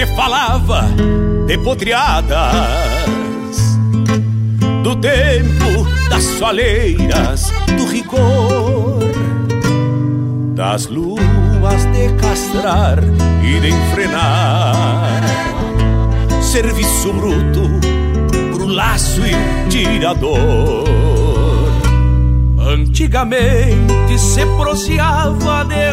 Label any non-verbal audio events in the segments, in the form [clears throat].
Se falava de potriadas do tempo das soleiras, do rigor, das luas de castrar e de enfrenar, serviço bruto pro laço e tirador. Antigamente se proseava de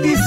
e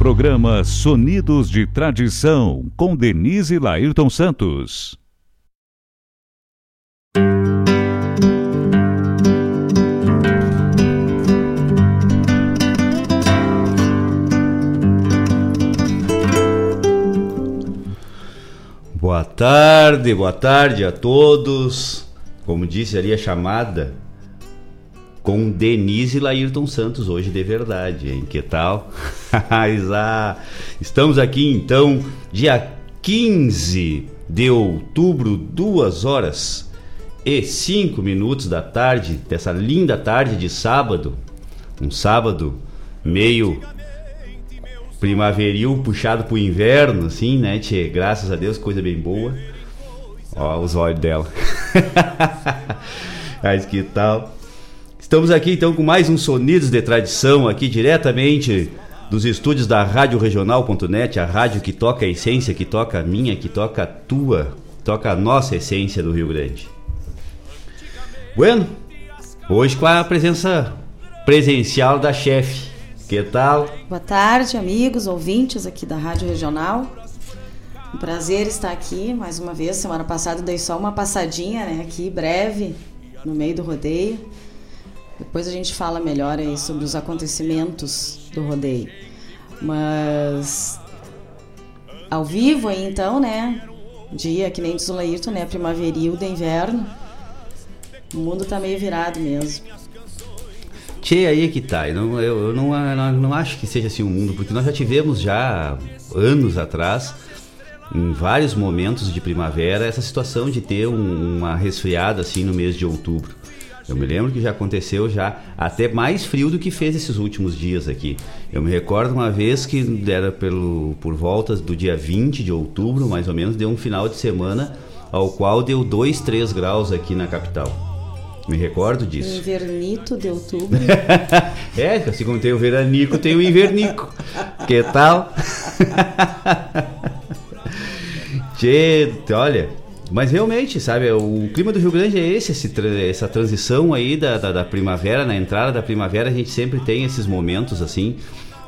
Programa Sonidos de Tradição, com Denise Lairton Santos. Boa tarde, boa tarde a todos. Como disse ali a chamada, com Denise Laírton Santos, hoje de verdade, hein? Que tal? [laughs] Estamos aqui então, dia 15 de outubro, duas horas e cinco minutos da tarde, dessa linda tarde de sábado. Um sábado meio primaveril puxado pro inverno, assim, né, tchê? Graças a Deus, coisa bem boa. Ó, os olhos dela. [laughs] Mas que tal? Estamos aqui então com mais um Sonidos de Tradição, aqui diretamente dos estúdios da Rádio Regional.net, a rádio que toca a essência, que toca a minha, que toca a tua, toca a nossa essência do Rio Grande. Bueno, hoje com a presença presencial da chefe. Que tal? Boa tarde, amigos, ouvintes aqui da Rádio Regional. Um prazer estar aqui mais uma vez. Semana passada dei só uma passadinha, né, aqui breve no meio do rodeio. Depois a gente fala melhor aí sobre os acontecimentos do rodeio. Mas ao vivo aí então, né? Dia que nem diz o Laírton, né? Primaveril de inverno. O mundo tá meio virado mesmo. Tchê, aí que tá. Eu, não, eu, eu não, não, não, acho que seja assim o mundo, porque nós já tivemos já anos atrás, em vários momentos de primavera, essa situação de ter um, uma resfriada assim no mês de outubro. Eu me lembro que já aconteceu já até mais frio do que fez esses últimos dias aqui. Eu me recordo uma vez que era pelo, por volta do dia 20 de outubro, mais ou menos, deu um final de semana ao qual deu 2, 3 graus aqui na capital. Me recordo disso. Invernito de outubro. [laughs] é, assim como tem o veranico, tem o invernico. [laughs] que tal? [laughs] Tchê, olha, mas realmente, sabe, o clima do Rio Grande é esse, esse essa transição aí da, da, da, primavera, na entrada da primavera, a gente sempre tem esses momentos assim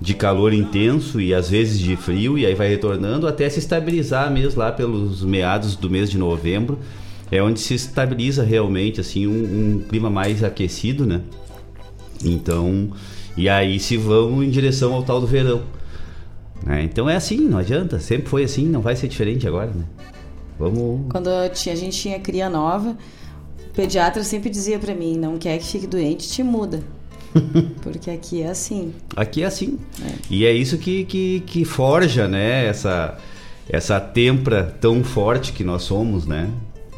de calor intenso e às vezes de frio, e aí vai retornando até se estabilizar mesmo lá pelos meados do mês de novembro é onde se estabiliza realmente assim um, um clima mais aquecido, né? Então, e aí se vão em direção ao tal do verão. Né? Então é assim, não adianta, sempre foi assim, não vai ser diferente agora, né? Vamos. Quando a gente tinha cria nova, o pediatra sempre dizia para mim: não quer que fique doente, te muda. [laughs] Porque aqui é assim. Aqui é assim. É. E é isso que, que, que forja, né? Essa, essa tempra tão forte que nós somos, né?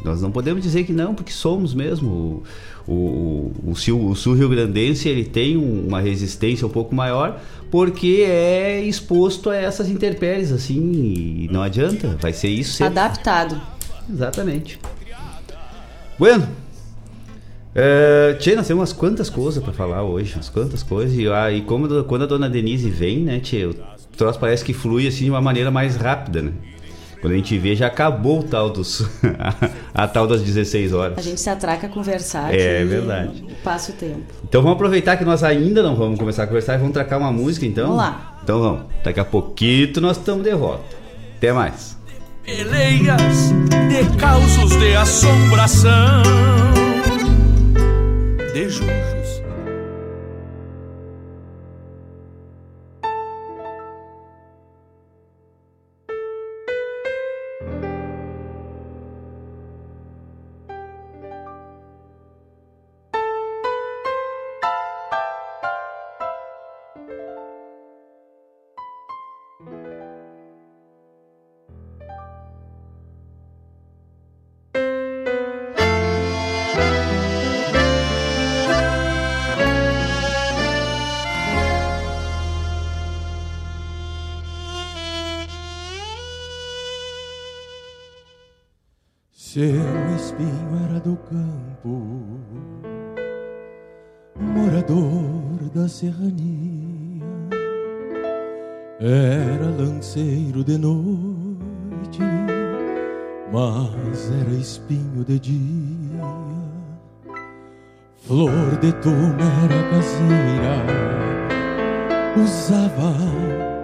Nós não podemos dizer que não, porque somos mesmo. O, o, o, sul, o sul Rio Grandense ele tem uma resistência um pouco maior porque é exposto a essas intempéries, assim, e não adianta, vai ser isso sempre. Adaptado. Exatamente. Bueno, é, tchê, nós temos umas quantas coisas para falar hoje, umas quantas coisas, e, ah, e como quando a dona Denise vem, né, tchê, o troço parece que flui assim de uma maneira mais rápida, né? Quando a gente vê, já acabou o tal dos. a, [laughs] a, tal das 16 horas. A gente se atraca a conversar. É, é verdade. Passa o tempo. Então vamos aproveitar que nós ainda não vamos começar a conversar e vamos tracar uma música então? Vamos lá. Então vamos. Daqui a pouquinho nós estamos de volta. Até mais. Peleias de causos de assombração. De junho. Seu espinho era do campo, morador da serrania, era lanceiro de noite, mas era espinho de dia. Flor de tuna era caseira, usava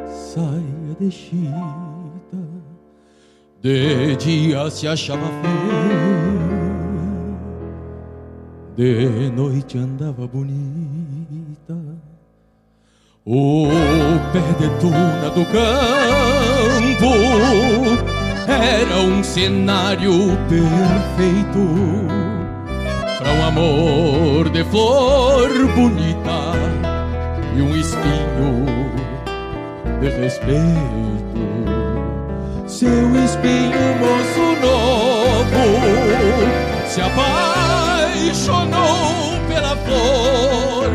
saia de chita, de dia se achava feia, de noite andava bonita. O pé de tuna do campo era um cenário perfeito para um amor de flor bonita e um espinho de respeito. Seu espinho moço novo se apaixonou pela flor,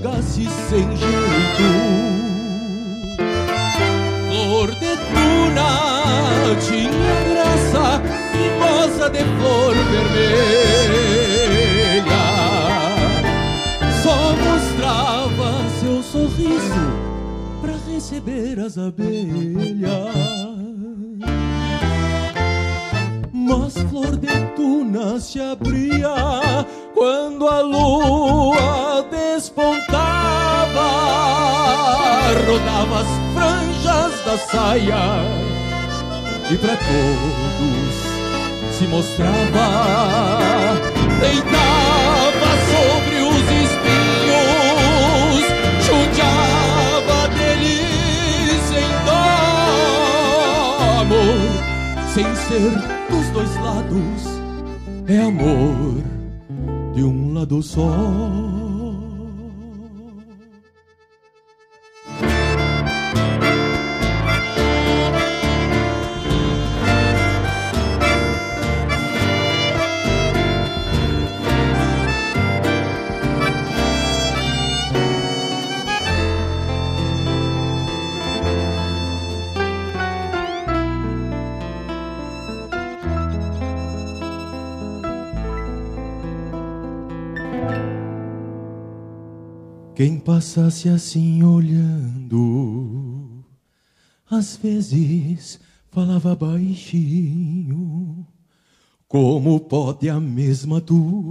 chegasse sem jeito. Flor de tuna tinha graça moça de flor vermelha. Só mostrava seu sorriso para receber as abelhas. Mas flor de tuna se abria quando a lua despontava, rodava as franjas da saia e para todos se mostrava, deitava sobre os espinhos, judiava deles sem dó, amor, sem ser dos dois lados, é amor de um lado só. Quem passasse assim olhando, às vezes falava baixinho, como pode a mesma tuna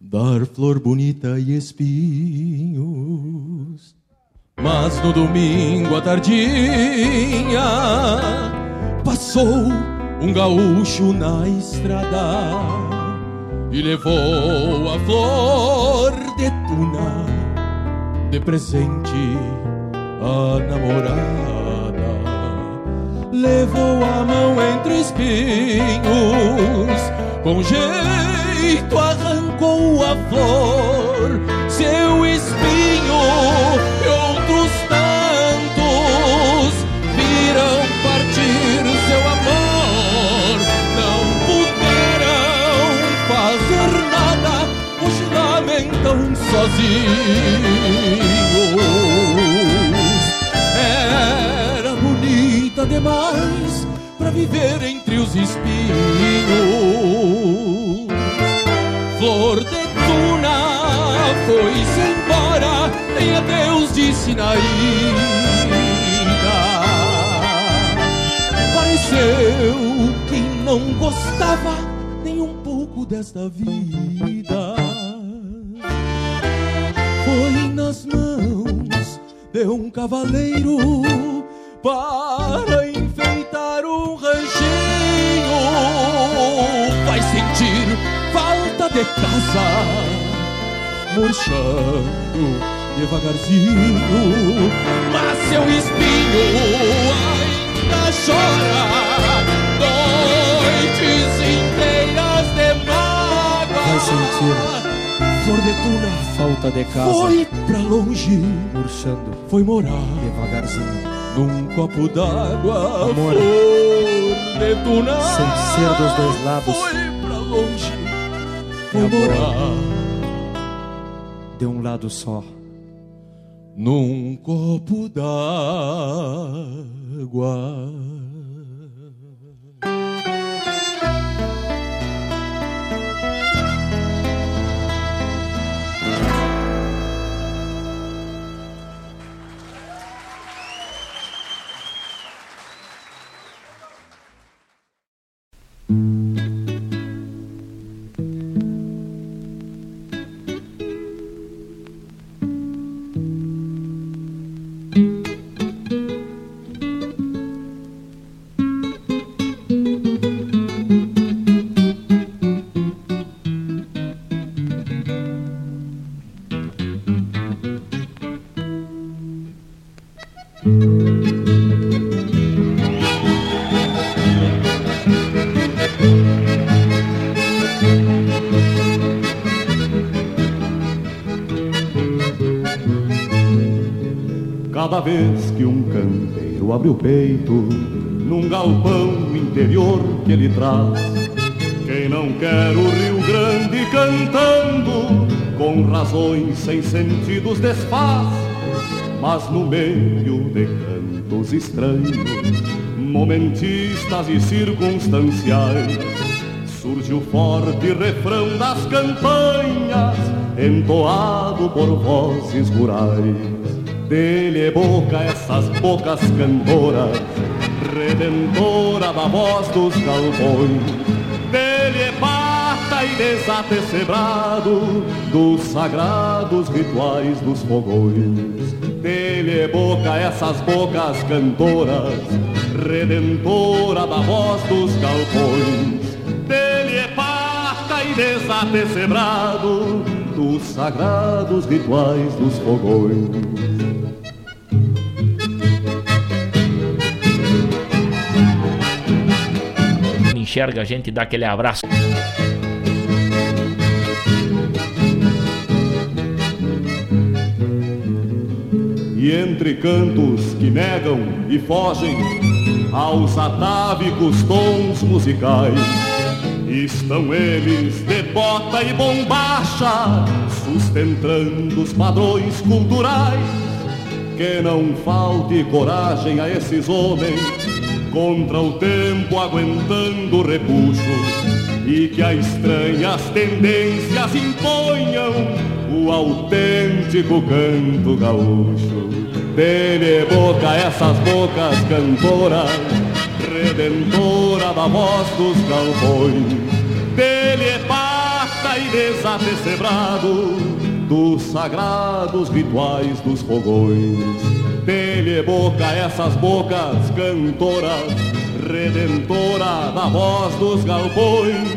dar flor bonita e espinhos. Mas no domingo à tardinha passou um gaúcho na estrada e levou a flor de tuna de presente à namorada. Levou a mão entre espinhos, com jeito arrancou a flor, seu espinho sozinhos. Era bonita demais para viver entre os espinhos. Flor de tuna foi-se embora, nem adeus disse na ida. Pareceu que não gostava nem um pouco desta vida. Foi nas mãos de um cavaleiro para enfeitar um ranchinho. Vai sentir falta de casa, murchando devagarzinho, mas seu espinho ainda chora. Noites inteiras de mágoa. Vai sentir Flor de tuna falta de casa, foi pra longe, murchando foi morar devagarzinho. num copo d'água. Amor. Flor de tuna Sem ser dos dois lados. Foi pra longe, foi morar de um lado só. num copo d'água. Abre o peito num galpão interior que ele traz, quem não quer o Rio Grande cantando com razões sem sentidos desfaz, mas no meio de cantos estranhos, momentistas e circunstanciais, surge o forte refrão das campanhas, entoado por vozes rurais. Dele é boca essas bocas cantoras, redentora da voz dos galpões. Dele é pata e desatecebrado dos sagrados rituais dos fogões. Dele é boca essas bocas cantoras, redentora da voz dos galpões. Dele é pata e desatecebrado dos sagrados rituais dos fogões. Enxerga a gente e dá aquele abraço. E entre cantos que negam e fogem aos atávicos tons musicais, estão eles de bota e bombacha, sustentando os padrões culturais. Que não falte coragem a esses homens contra o tempo aguentando o repuxo e que as estranhas tendências imponham o autêntico canto gaúcho. Dele boca essas bocas cantoras, redentora da voz dos galpões. Dele é pata e desatecebrado dos sagrados rituais dos fogões. Dele boca essas bocas cantoras, redentora da voz dos galpões.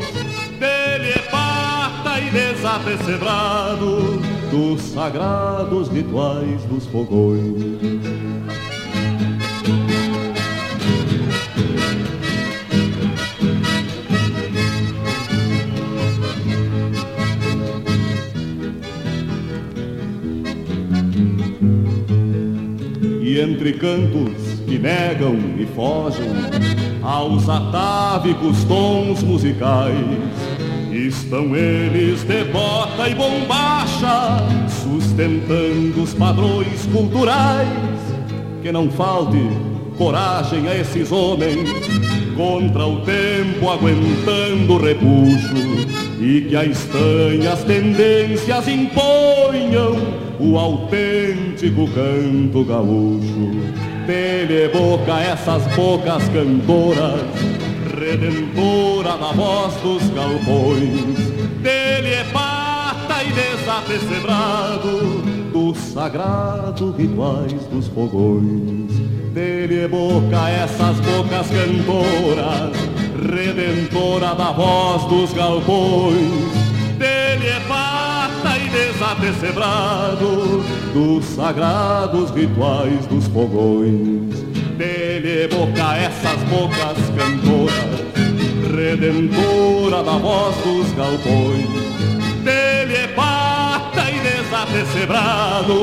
Dele é pata e desatecebrado dos sagrados rituais dos fogões. Entre cantos que negam e fogem aos atávicos tons musicais, estão eles de bota e bombacha, sustentando os padrões culturais. Que não falte coragem a esses homens contra o tempo aguentando repuxo e que as estranhas tendências imponham o autêntico canto gaúcho. Dele boca essas bocas cantoras, redentora da voz dos galpões. Dele é pata e desatecebrado dos sagrados rituais dos fogões. Dele é boca essas bocas cantoras, redentora da voz dos galpões. Desatecebrado dos sagrados rituais dos fogões. Dele boca essas bocas cantoras, redentora da voz dos galpões. Dele é pata e desatecebrado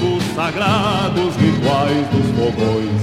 dos sagrados rituais dos fogões.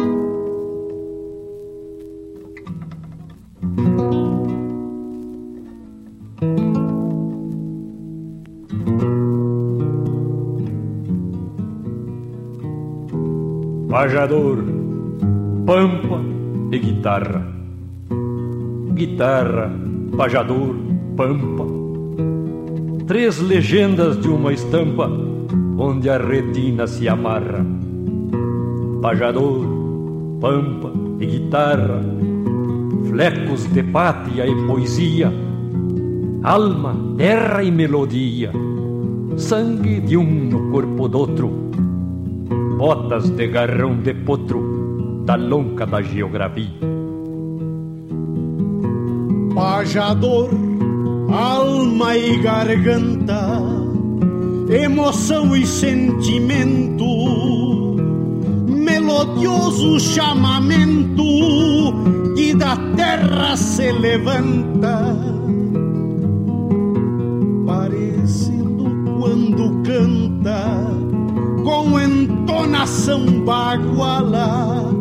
Pajador, pampa e guitarra. Guitarra, pajador, pampa. Três legendas de uma estampa, onde a retina se amarra. Pajador, pampa e guitarra, flecos de pátria e poesia, alma, terra e melodia, sangue de um no corpo do outro, botas de garrão de potro da lonca da geografia. Pajador, alma e garganta, emoção e sentimento, melodioso chamamento que da terra se levanta, parecendo quando canta com entonação baguala,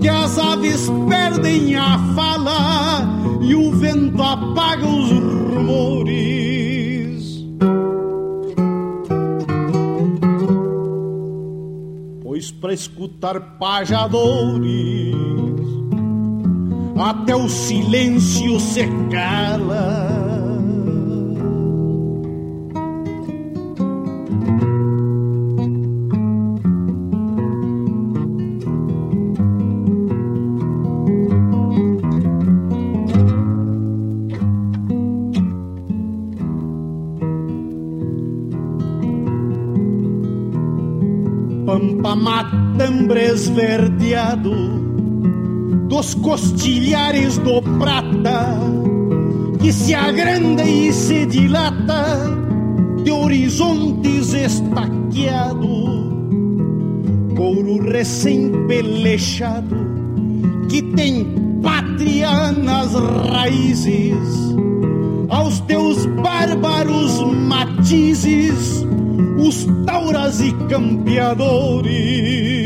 que as aves perdem a fala e o vento apaga os rumores. Pois para escutar pajadores, até o silêncio se cala. Matambre esverdeado dos costilhares do prata que se agranda e se dilata de horizontes estaqueado, couro recém-pelechado que tem pátria nas raízes, aos teus bárbaros matizes os tauras e campeadores.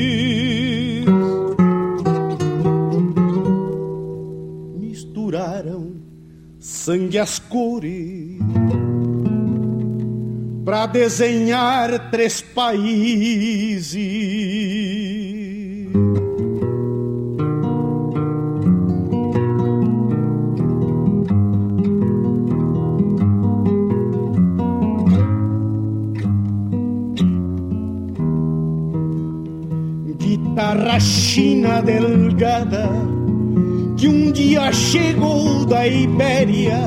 Sangue as cores para desenhar três países. guitarra china delgada que um dia chegou da Ibéria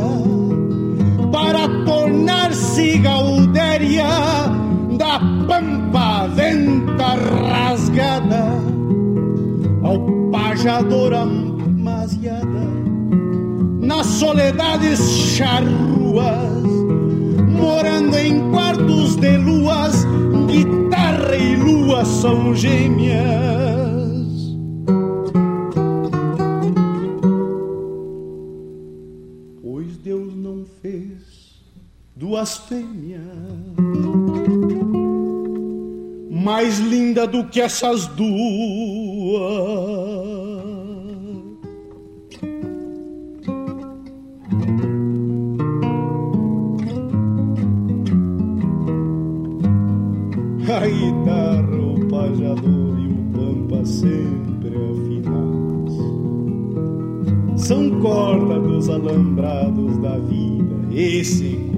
para tornar-se gaudéria da pampa venta rasgada ao pajador amasiada nas soledades charruas morando em quartos de luas guitarra e lua são gêmeas duas fêmeas. Mais linda do que essas duas. A guitarra, o pajador e o pampa sempre afinados São corda dos alambrados da vida, esse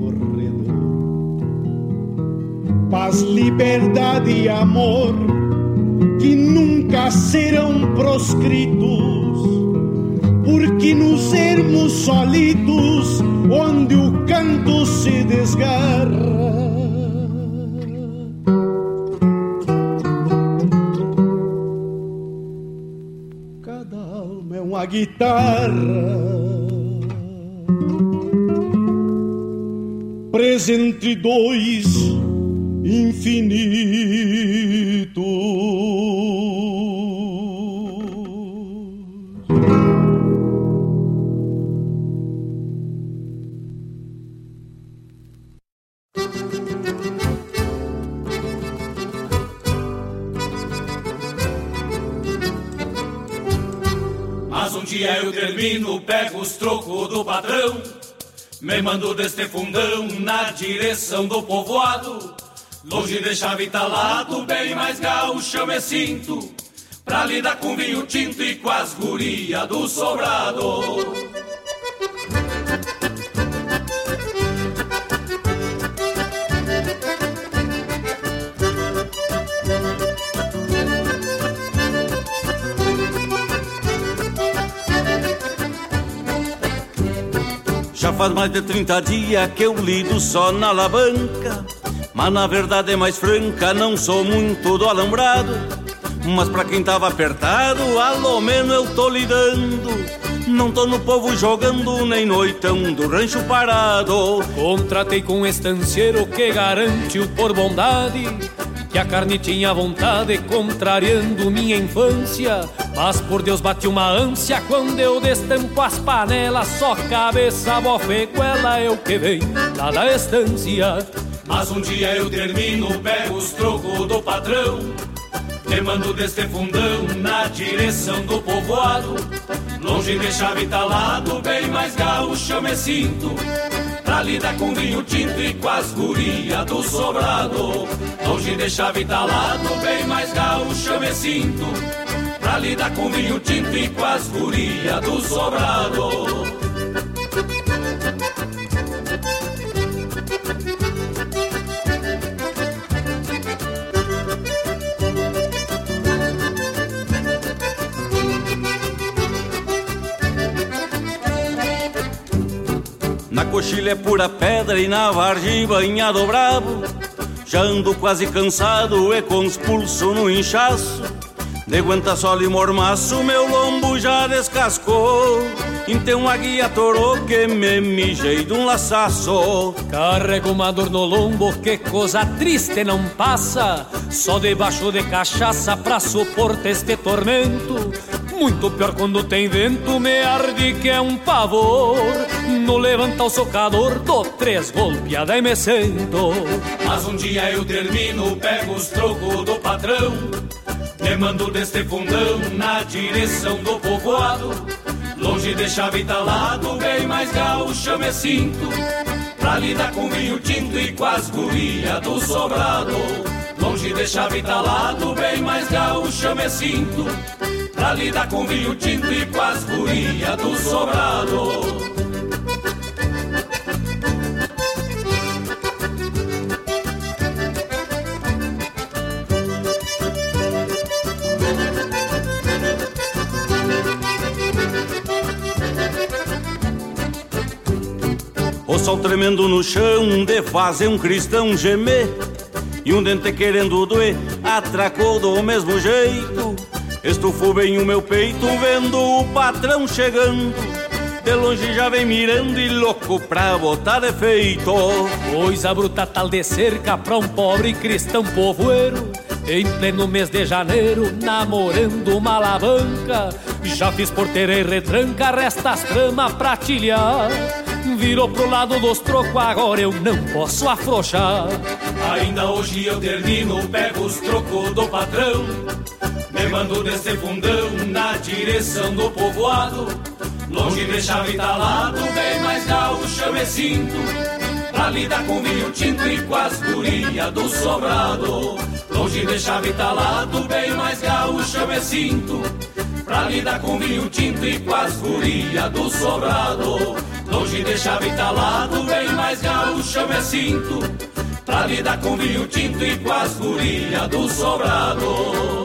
paz, liberdade e amor que nunca serão proscritos, porque nos ermos solitos, onde o canto se desgarra. Cada alma é uma guitarra. Presa entre dois infinito. Mas um dia eu termino, pego os trocos do patrão, me mando deste fundão na direção do povoado. Longe deixava italado, bem mais gaúcho eu me sinto. Pra lidar com vinho tinto e com as gurias do sobrado. Já faz mais de 30 dias que eu lido só na alavanca mas na verdade é mais franca, não sou muito do alambrado. Mas pra quem tava apertado, alô menos eu tô lidando. Não tô no povo jogando, nem noitão do rancho parado. Contratei com um estanceiro que garante o por bondade que a carne tinha vontade, contrariando minha infância. Mas por Deus bate uma ânsia quando eu destampo as panelas. Só cabeça, bofe, ela o que vem lá da estância. Mas um dia eu termino, pego os trocos do patrão. Me mando deste fundão na direção do povoado. Longe de chave talado, bem mais gaúcho eu me sinto. Pra lidar com vinho tinto e com as gurias do sobrado Longe de chave talado, bem mais gaúcho eu me sinto Pra lidar com vinho tinto e com as gurias do sobrado Na é pura pedra e na vargem banhado bravo Já ando quase cansado e pulsos no inchaço. De aguenta sol e mormaço meu lombo já descascou. Então a guia torou que me mijei de um laçaço. Carrego uma dor no lombo que coisa triste não passa. Só debaixo de cachaça pra suportar este tormento muito pior quando tem vento, me arde que é um pavor. No levanta o socador, dou três golpeadas e me sento. Mas um dia eu termino, pego os trocos do patrão. Me mando deste fundão na direção do povoado. Longe de chave talado, bem mais gaúcho me sinto. Pra lidar com vinho tinto e com as gurias do sobrado. Longe de chave talado, bem mais gaúcho me sinto Pra lidar com vinho tinto e com as gurias do sobrado. O sol tremendo no chão de fazer um cristão gemer E um dente querendo doer atracou do mesmo jeito Estufou bem o meu peito vendo o patrão chegando. De longe já vem mirando e louco pra botar defeito Coisa bruta tal de cerca pra um pobre cristão povoeiro. Em pleno mês de janeiro, namorando uma alavanca. Já fiz porteira e retranca, resta as tramas pra tilhar. Virou pro lado dos trocos, agora eu não posso afrouxar. Ainda hoje eu termino, pego os trocos do patrão me mando desse fundão na direção do povoado. Longe de chave talado, bem mais gaúcho eu me sinto. Pra lidar com vinho tinto e com as gurias do sobrado. Longe de chave talado, bem mais gaúcho eu me sinto. Pra lidar com vinho tinto e com as gurias do sobrado. Longe de chave talado, bem mais gaúcho eu me sinto. Pra lidar com vinho tinto e com as gurias do sobrado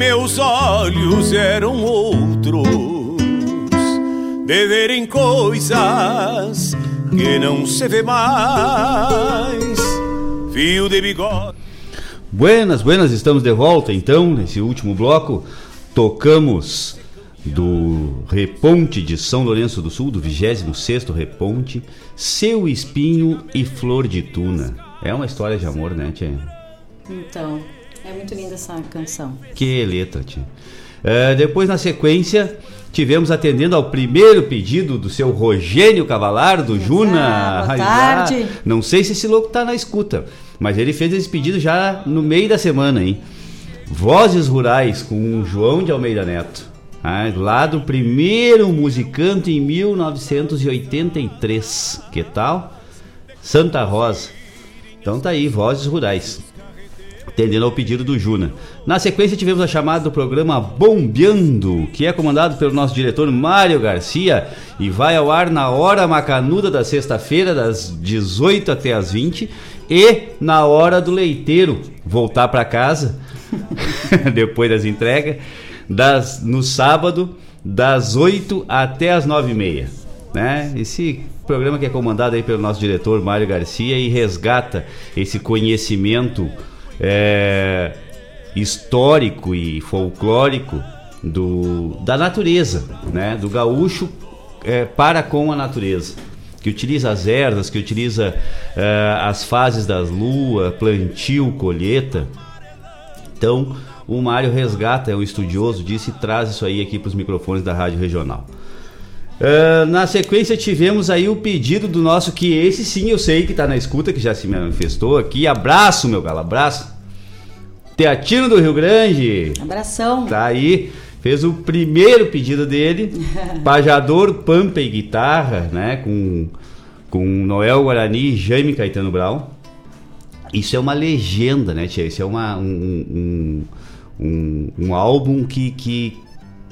Meus olhos eram outros, de verem coisas que não se vê mais. Fio de bigode. Buenas, buenas, estamos de volta então, nesse último bloco. Tocamos do Reponte de São Lourenço do Sul, do 26º Reponte, Seu Espinho e Flor de Tuna. É uma história de amor, né, tia? Então, é muito linda essa canção. Que letra, tia. É, depois, na sequência, tivemos atendendo ao primeiro pedido do seu Rogênio Cavalar, do Juna. boa Ai, tarde. Não sei se esse louco tá na escuta, mas ele fez esse pedido já no meio da semana, hein? Vozes Rurais com João de Almeida Neto. Ah, lá do primeiro musicanto em 1983. Que tal? Santa Rosa. Então tá aí, Vozes Rurais. Atendendo ao pedido do Juna. Na sequência tivemos a chamada do programa Bombeando, que é comandado pelo nosso diretor Mário Garcia e vai ao ar na hora macanuda da sexta-feira, das 18 até as 20, e na hora do leiteiro voltar para casa [laughs] depois das entregas, das, no sábado, das 8 até as 9 e meia. Né? Esse programa que é comandado aí pelo nosso diretor Mário Garcia e resgata esse conhecimento é, histórico e folclórico do, da natureza, né? do gaúcho é, para com a natureza. Que utiliza as ervas, que utiliza é, as fases das luas, plantio, colheita. Então, o Mário resgata, é um estudioso disso e traz isso aí aqui para os microfones da Rádio Regional. Uh, na sequência tivemos aí o pedido do nosso, que esse sim eu sei que tá na escuta, que já se manifestou aqui. Abraço, meu galo, abraço. Teatino do Rio Grande. Abração. Tá aí, fez o primeiro pedido dele. [laughs] Pajador, Pampa e Guitarra, né? Com, com Noel Guarani e Jaime Caetano Brown. Isso é uma legenda, né, tia? Isso é uma, um, um, um, um álbum que, que,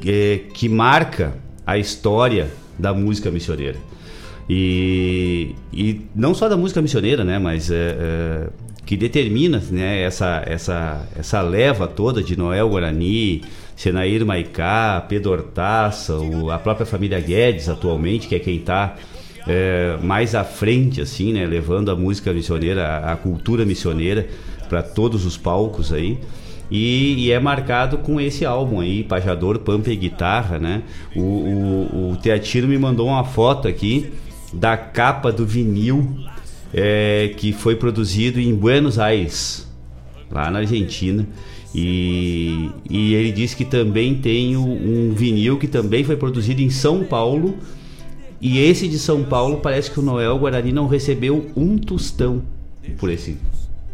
é, que marca a história da música missioneira. E, e não só da música missioneira, né, mas é, é, que determina né, essa, essa, essa leva toda de Noel Guarani, Senair Maicá, Pedro Hortaça, o, a própria família Guedes atualmente, que é quem está é, mais à frente, assim, né, levando a música missioneira, a, a cultura missioneira para todos os palcos aí. E, e, é marcado com esse álbum aí, Pajador, Pampa e Guitarra, né? O, o, o Teatino me mandou uma foto aqui da capa do vinil é, que foi produzido em Buenos Aires, lá na Argentina. E, e ele disse que também tem um vinil que também foi produzido em São Paulo. E esse de São Paulo parece que o Noel Guarani não recebeu um tostão por esse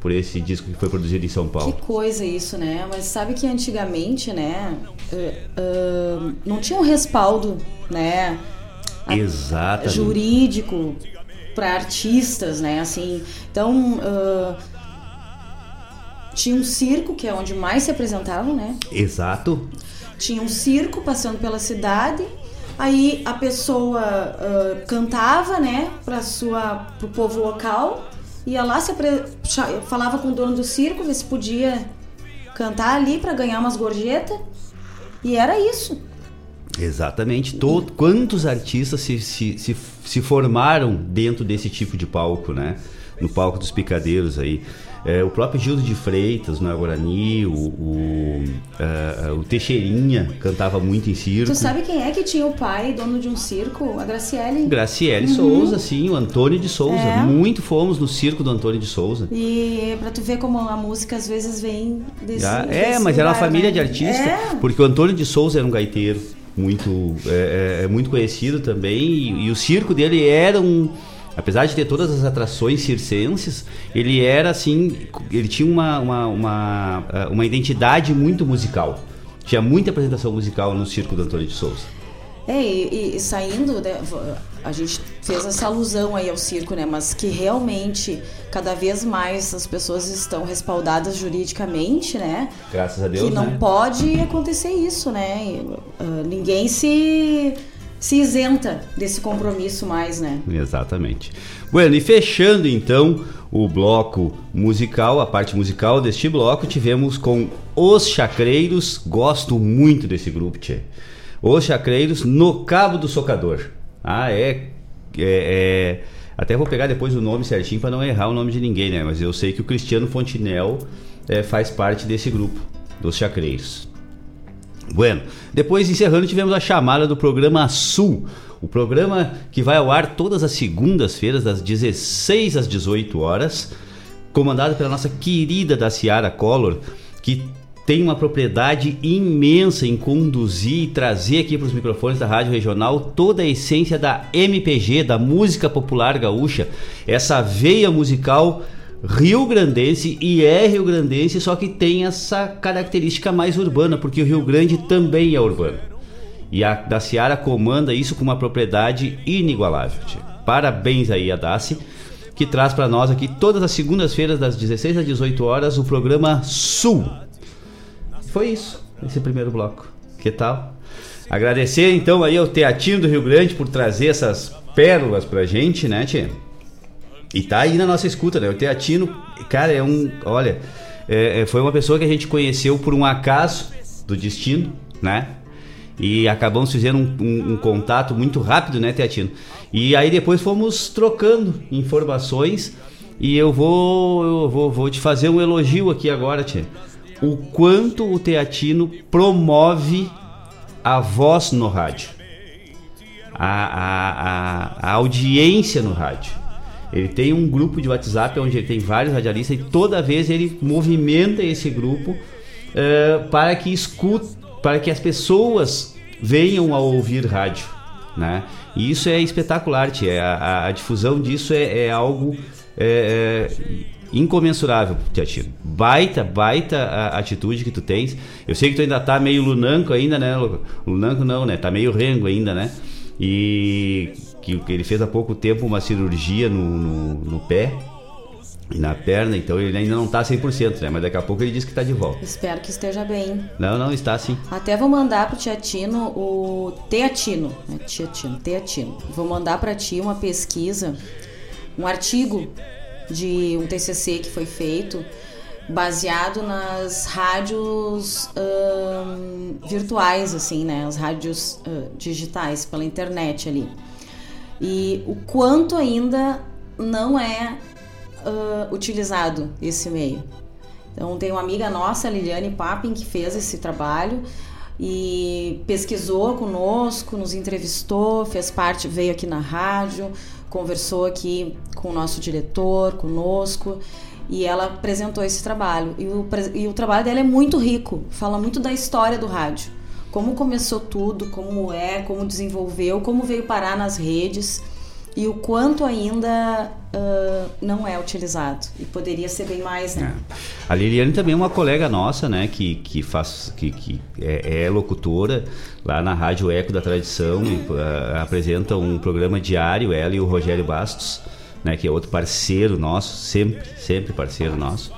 por esse disco que foi produzido em São Paulo. Que coisa isso, né? Mas sabe que antigamente, né, uh, uh, não tinha um respaldo, né? Exatamente. Jurídico para artistas, né? Assim, então uh, tinha um circo que é onde mais se apresentavam, né? Exato. Tinha um circo passando pela cidade. Aí a pessoa cantava, né, para sua pro povo local ia lá, se apre... falava com o dono do circo, ver se podia cantar ali para ganhar umas gorjetas. E era isso. Exatamente. Todo, quantos artistas se, se, se, se, formaram dentro desse tipo de palco, né? No palco dos picadeiros aí. É, o próprio Gildo de Freitas, no Guarani, o, o, uh, o Teixeirinha cantava muito em circo. Tu sabe quem é que tinha o pai, dono de um circo? A Graciele. Graciele uhum. Souza, sim, o Antônio de Souza. É. Muito fomos no circo do Antônio de Souza. E pra tu ver como a música às vezes vem desse. Ah, é, desse mas lugar, era uma família né? de artistas. É. Porque o Antônio de Souza era um gaiteiro muito, é, é muito conhecido também. E, e o circo dele era um apesar de ter todas as atrações circenses, ele era assim, ele tinha uma, uma, uma, eh, uma identidade muito musical. Tinha muita apresentação musical no circo do Antônio de Souza. É, e, e, saindo, né, a gente fez essa alusão aí ao circo, né? Mas que realmente cada vez mais as pessoas estão respaldadas juridicamente, né? Graças a Deus. Que não né? pode acontecer isso, né? E, uh, ninguém se se isenta desse compromisso mais, né? Exatamente. Bueno, e fechando então o bloco musical, a parte musical deste bloco, tivemos com Os Chacreiros, gosto muito desse grupo, tchê. Os Chacreiros no Cabo do Socador. Ah, é, é, é- até vou pegar depois o nome certinho para não errar o nome de ninguém, né? Mas eu sei que o Cristiano Fontinel é, faz parte desse grupo, dos Chacreiros. Bueno, depois encerrando tivemos a chamada do programa Sul, o programa que vai ao ar todas as segundas-feiras das 16 às 18 horas, comandado pela nossa querida da Ciara Collor, que tem uma propriedade imensa em conduzir e trazer aqui para os microfones da Rádio Regional toda a essência da MPG, da música popular gaúcha, essa veia musical rio-grandense e é rio-grandense, só que tem essa característica mais urbana, porque o Rio Grande também é urbano. E a Daciara comanda isso com uma propriedade inigualável. tia. Parabéns aí a Daci, que traz para nós aqui todas as segundas-feiras das 16 às 18 horas o programa Sul. Foi isso, esse primeiro bloco. Que tal? Agradecer então aí ao Teatino do Rio Grande por trazer essas pérolas pra gente, né, tia? E tá aí na nossa escuta, né? O Teatino, cara, é um. Olha, é- é- foi uma pessoa que a gente conheceu por um acaso do destino, né? E acabamos fazendo um, um- um contato muito rápido, né, Teatino? E aí depois fomos trocando informações. E eu vou, eu vou, vou te fazer um elogio aqui agora, tia. O quanto o Teatino promove a voz no rádio a, a, a, a audiência no rádio. Ele tem um grupo de WhatsApp onde ele tem vários radialistas e toda vez ele movimenta esse grupo eh, para que escute, para que as pessoas venham a ouvir rádio, né? E isso é espetacular, tia. A, a- a difusão disso é, é algo é, é, incomensurável, Tiatino. Baita, baita a atitude que tu tens. Eu sei que tu ainda tá meio lunanco ainda, né? Lu- Lunanco não, né? Tá meio rengo ainda, né? E que, que ele fez há pouco tempo uma cirurgia no, no, no pé e na perna, então ele ainda não tá 100%, né? Mas daqui a pouco ele diz que tá de volta. Espero que esteja bem. Não, não, está sim. Até vou mandar pro Tiatino o Teatino, né? Tiatino, Teatino. Vou mandar para ti uma pesquisa, um artigo de um TCC que foi feito baseado nas rádios ahn, virtuais, assim, né? As rádios ah, digitais pela internet ali. E o quanto ainda não é ah, utilizado esse meio. Então tem uma amiga nossa, Liliane Papin, que fez esse trabalho e pesquisou conosco, nos entrevistou, fez parte, veio aqui na rádio, conversou aqui com o nosso diretor, conosco, e ela apresentou esse trabalho. E o, e o trabalho dela é muito rico, fala muito da história do rádio. Como começou tudo, como é, como desenvolveu, como veio parar nas redes e o quanto ainda ah, não é utilizado. E poderia ser bem mais, né? A Liliane também é uma colega nossa, né, que, que faz, que, que é, é locutora lá na Rádio Eco da Tradição e ah, apresenta um programa diário, ela e o Rogério Bastos, né, que é outro parceiro nosso, sempre, sempre parceiro nosso.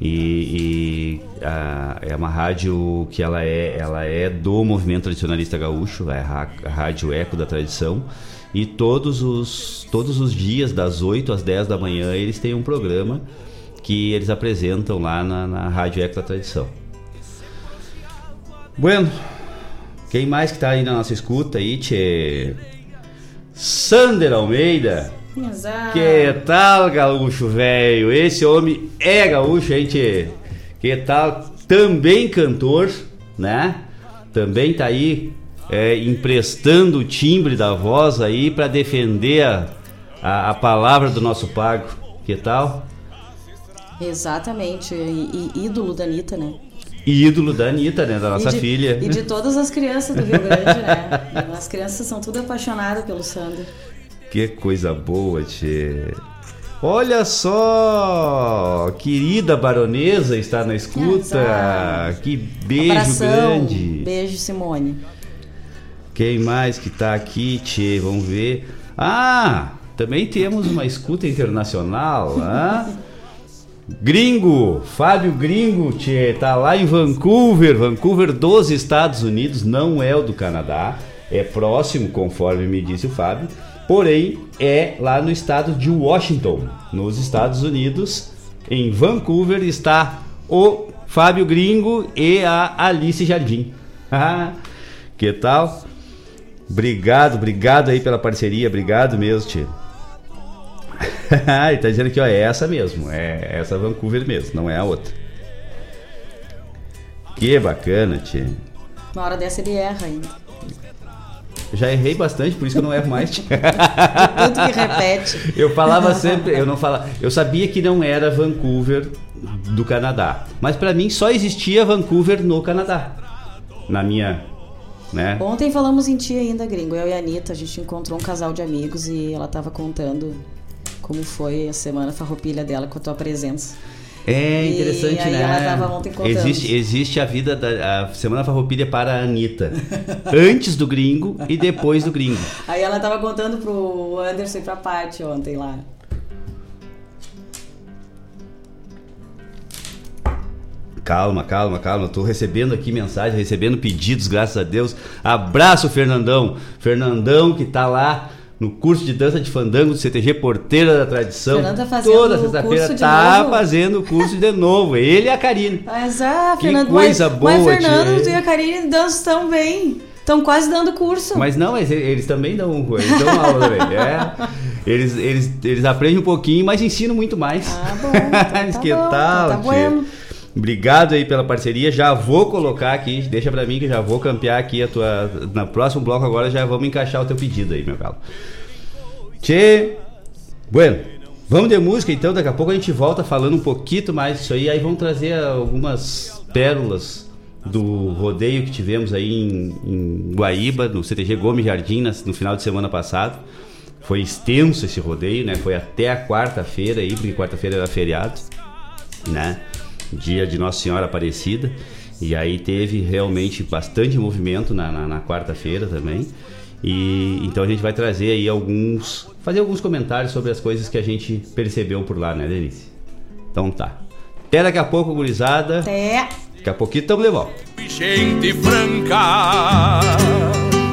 E, e, ah, é uma rádio que ela é, ela é do movimento tradicionalista gaúcho, é a a Rádio Eco da Tradição. E todos os, todos os dias, das 8 às 10 da manhã, eles têm um programa que eles apresentam lá na, na Rádio Eco da Tradição. Bueno, quem mais que tá aí na nossa escuta aí, tchê? Sander Almeida. Exato. Que tal, gaúcho velho? Esse homem é gaúcho, tchê? Que tal? Também cantor, né? Também tá aí é, emprestando o timbre da voz aí para defender a, a, a palavra do nosso pago. Que tal? Exatamente. E, e ídolo da Anitta, né? E ídolo da Anitta, né? Da nossa e de, filha. E de todas as crianças do Rio Grande, né? [laughs] As crianças são tudo apaixonadas pelo Sander. Que coisa boa, tchê. Olha só! Querida baronesa está na escuta. Que beijo Abração. grande. Beijo, Simone. Quem mais que tá aqui, tchê? Vamos ver. Ah, também temos uma escuta internacional. ah? [laughs] Gringo, Fábio Gringo, tchê, tá lá em Vancouver, Vancouver dos Estados Unidos, não é o do Canadá, é próximo, conforme me disse o Fábio. Porém é lá no estado de Washington, nos Estados Unidos. Em Vancouver está o Fábio Gringo e a Alice Jardim. [laughs] Ah, que tal? Obrigado, obrigado aí pela parceria, obrigado mesmo, tio. [laughs] Ele tá dizendo aqui, ó, é essa mesmo, é essa Vancouver mesmo, não é a outra. Que bacana, tia. Uma hora dessa ele erra ainda. Já errei bastante, por isso que eu não erro mais. [laughs] Tanto que repete. Eu falava sempre, eu não falava, eu sabia que não era Vancouver do Canadá, mas pra mim só existia Vancouver no Canadá. Na minha, né? Ontem falamos em ti ainda, gringo. Eu e a Anitta, a gente encontrou um casal de amigos e ela tava contando como foi a semana farroupilha dela com a tua presença. É E interessante, aí né? ela tava ontem contando. existe, existe a vida da a Semana Farroupilha para a Anitta. [laughs] antes do gringo e depois do gringo. Aí ela tava contando pro Anderson e pra Paty ontem lá. Calma, calma, calma. Tô recebendo aqui mensagem, recebendo pedidos, graças a Deus. Abraço, Fernandão. Fernandão que tá lá no curso de dança de fandango do CTG Porteira da Tradição. Fernando tá fazendo Toda o sexta-feira curso de tá novo? fazendo o curso de novo. Ele e a Karine. Mas ah, Que Fernando, coisa mas, boa, mas Fernando tia. e a Karine dançam tão bem. Estão quase dando curso. Mas não, mas eles também dão, eles dão aula também. [laughs] É. Eles, eles, eles aprendem um pouquinho, mas ensinam muito mais. Ah, bom. Então [laughs] tá que bom, tal, tá tia? bueno. Obrigado aí pela parceria. Já vou colocar aqui, deixa pra mim que já vou campear aqui a tua. Na próximo bloco agora já vamos encaixar o teu pedido aí, meu galo. Tchê. Bueno, vamos de música então. Daqui a pouco a gente volta falando um pouquinho mais disso aí. Aí vamos trazer algumas pérolas do rodeio que tivemos aí em, em Guaíba, no CTG Gomes Jardim, no final de semana passado. Foi extenso esse rodeio, né? Foi até a quarta-feira aí, porque quarta-feira era feriado, né? Dia de Nossa Senhora Aparecida. E aí teve realmente bastante movimento na, na- na quarta-feira também. E então a gente vai trazer aí alguns. fazer alguns comentários sobre as coisas que a gente percebeu por lá, né, Denise? Então tá. Até daqui a pouco, gurizada. Até. Daqui a pouquinho estamos de volta. gente franca.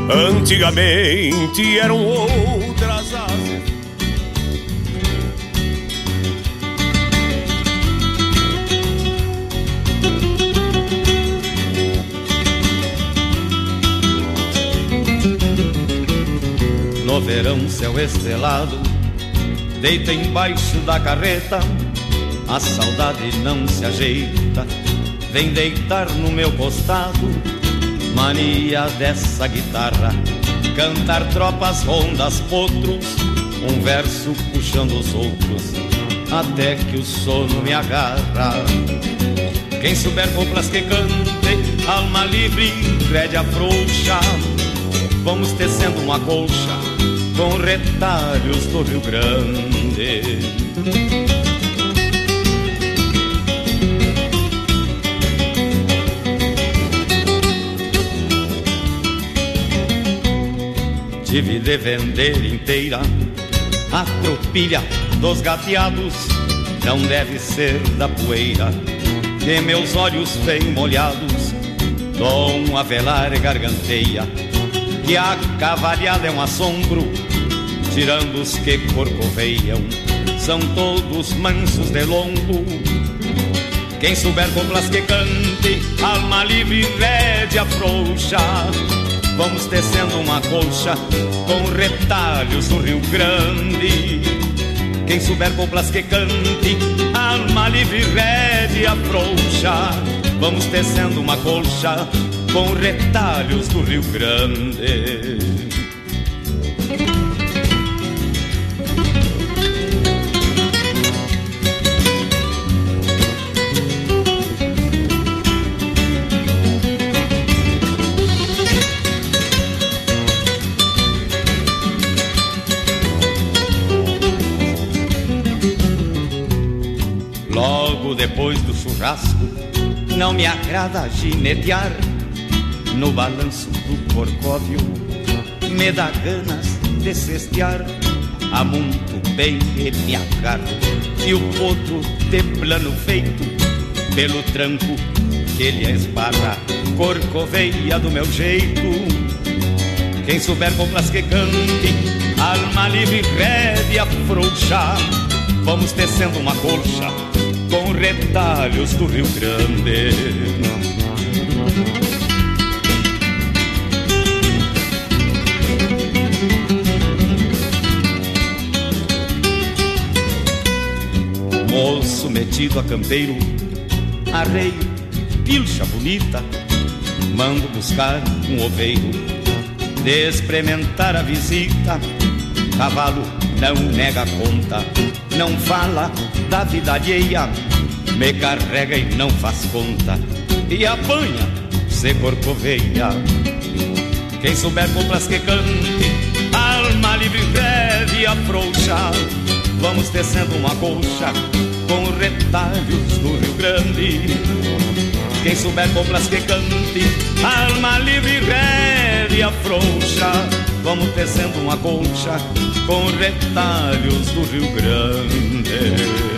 Antigamente eram outras No verão, céu estrelado, deita embaixo da carreta, a saudade não se ajeita, vem deitar no meu costado, mania dessa guitarra, cantar tropas, rondas, potros, um verso puxando os outros, até que o sono me agarra. Quem souber coplas que cante, alma livre, rédea frouxa, vamos tecendo uma colcha com retalhos do Rio Grande. Tive de vender inteira a tropilha dos gateados, não deve ser da poeira que meus olhos bem molhados Dom Avelar garganteia que a cavalhada é um assombro, tirando os que corcoveiam, são todos mansos de lombo. Quem souber coplas que cante, alma livre, rédea frouxa, vamos tecendo uma colcha com retalhos do Rio Grande. Quem souber coplas que cante, alma livre, rédea frouxa, vamos tecendo uma colcha com retalhos do Rio Grande. Churrasco, não me agrada ginetear no balanço do corcóvio. Me dá ganas de cestear, há muito bem que me agarro. E o potro de plano feito, pelo tranco que ele esbarra, corcoveia do meu jeito. Quem souber coplas que cante, alma livre, rede afrouxa. Vamos tecendo uma colcha com retalhos do Rio Grande. Moço metido a campeiro, arreio, pilcha bonita, mando buscar um oveiro, de experimentar a visita. Cavalo não nega conta, não fala da vida alheia, me carrega e não faz conta, e apanha se corcoveia. Quem souber coplas que cante, alma livre breve afrouxa, vamos tecendo uma colcha com retalhos do Rio Grande. Quem souber coplas que cante, alma livre rede afrouxa. Vamos tecendo uma colcha com retalhos do Rio Grande.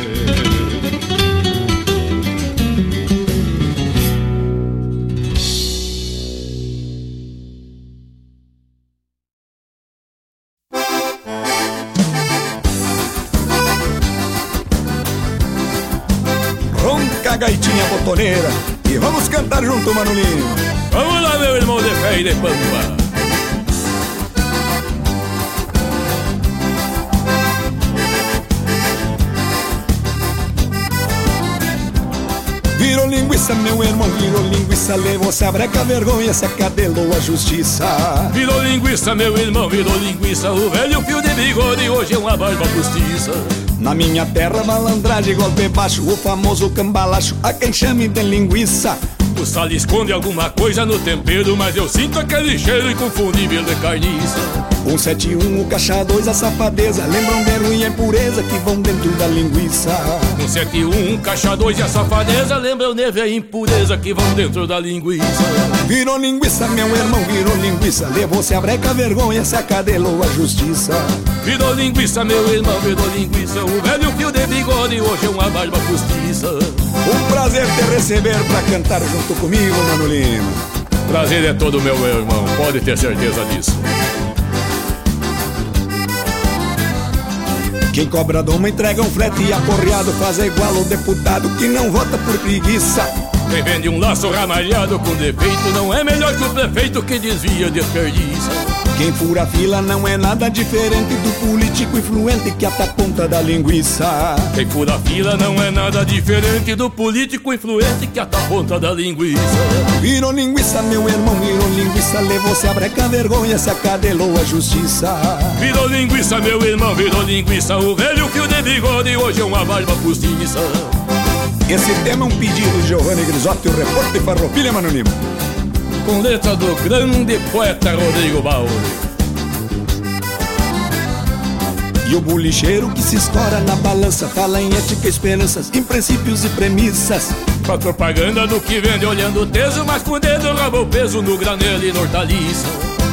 Manulinho. Vamos lá, meu irmão de fé e de pampa. Virou linguiça, meu irmão, virou linguiça, levou-se a breca, a vergonha, se acadelou a justiça. Virou linguiça, meu irmão, virou linguiça. O velho fio de bigode hoje é uma barba postiça. Na minha terra, malandragem, golpe baixo, o famoso cambalacho, a quem chame de linguiça. O sal esconde alguma coisa no tempero, mas eu sinto aquele cheiro inconfundível de carniça. 171, o caixa 2, a safadeza, lembram de ruim e impureza que vão dentro da linguiça. 171, caixa 2 e a safadeza, lembram neve e impureza que vão dentro da linguiça. Virou linguiça, meu irmão, virou linguiça, levou-se a breca, a vergonha, se acadelou a justiça. Virou linguiça, meu irmão, virou linguiça. O velho fio de bigode hoje é uma barba postiça. Um prazer te receber pra cantar junto comigo, Mano Lima. Prazer é todo meu, meu irmão, pode ter certeza disso. Quem cobra doma entrega um frete e aporreado faz igual o deputado que não vota por preguiça. Quem vende um laço ramalhado com defeito não é melhor que o prefeito que desvia desperdiça. Quem fura fila não é nada diferente do político influente que ata a ponta da linguiça. Quem fura fila não é nada diferente do político influente que ata a ponta da linguiça. Virou linguiça, meu irmão, virou linguiça, levou-se a breca, a vergonha, se acadelou a justiça. Virou linguiça, meu irmão, virou linguiça, o velho fio de bigode hoje é uma barba postiça. Esse tema é um pedido de Giovanni Grisotti, o repórter Farroupilha, Mano Lima. Com letra do grande poeta Rodrigo Bauri. E o bulicheiro que se escora na balança Fala em ética, esperanças, em princípios e premissas A propaganda do que vende olhando o teso Mas com o dedo rabo o peso no granelo e na hortaliça.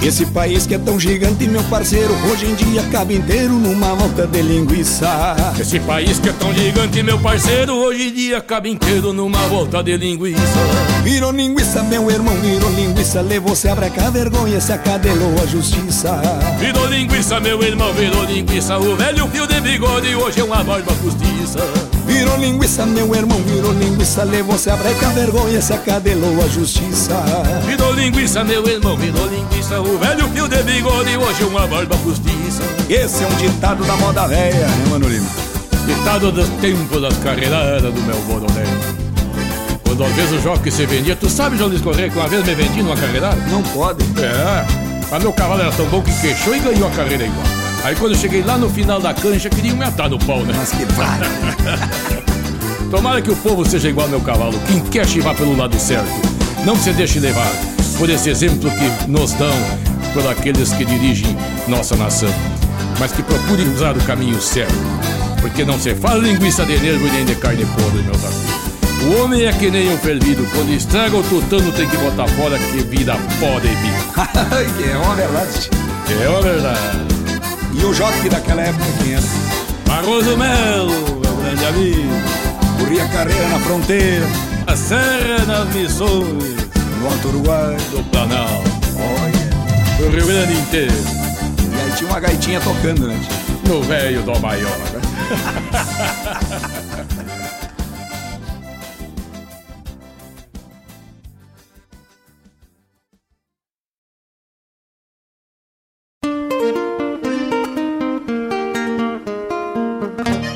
Esse país que é tão gigante, meu parceiro Hoje em dia cabe inteiro numa volta de linguiça. Esse país que é tão gigante, meu parceiro Hoje em dia cabe inteiro numa volta de linguiça. Virou linguiça, meu irmão, virou linguiça Levou-se a breca, a vergonha, se acadelou a justiça. Virou linguiça, meu irmão, virou linguiça O velho fio de bigode hoje é uma barba postiça Virou linguiça, meu irmão, virou linguiça Levou-se a breca, a vergonha, se acadelou a justiça. Virou linguiça, meu irmão, virou linguiça O velho fio de bigode hoje uma barba postiça. Esse é um ditado da moda velha, né, Mano Lima? Ditado dos tempos das carreiradas do meu boronel Quando às vezes o jockey se vendia Tu sabe, João Luiz Correia, que uma vez me vendi numa carreirada? Não pode. É, mas meu cavalo era tão bom que queixou e ganhou a carreira igual Aí quando eu cheguei lá no final da cancha, queriam me atar no pau, né? Mas que vara [laughs] Tomara que o povo seja igual ao meu cavalo, quem quer chivar pelo lado certo. Não se deixe levar por esse exemplo que nos dão por aqueles que dirigem nossa nação, mas que procurem usar o caminho certo, porque não se faz linguiça de nervo nem de carne podre, meus amigos. O homem é que nem um fervido, quando estraga o tutano tem que botar fora que vira pó de bico. é uma verdade É uma verdade. E o jockey daquela época quem era? Barroso Melo, meu grande amigo. Corria carreira na fronteira A serra nas missões No Alto Uruguai do Planalto. Olha pro Rio Grande inteiro. E aí tinha uma gaitinha tocando, né? No velho do maior. [laughs]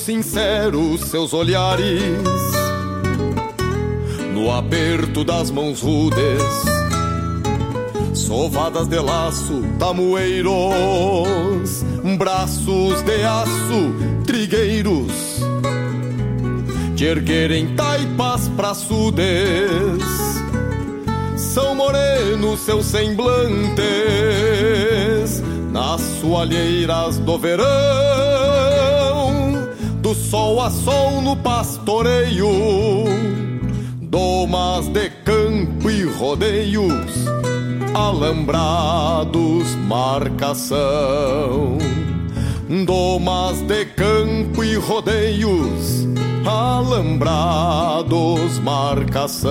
Sinceros seus olhares no aperto das mãos rudes, sovadas de laço, tamoeiros, braços de aço, trigueiros, de erguerem taipas praçudes. São morenos seus semblantes nas soalheiras do verão sol a sol no pastoreio, domas de campo e rodeios, alambrados, marcação. Domas de campo e rodeios, alambrados, marcação.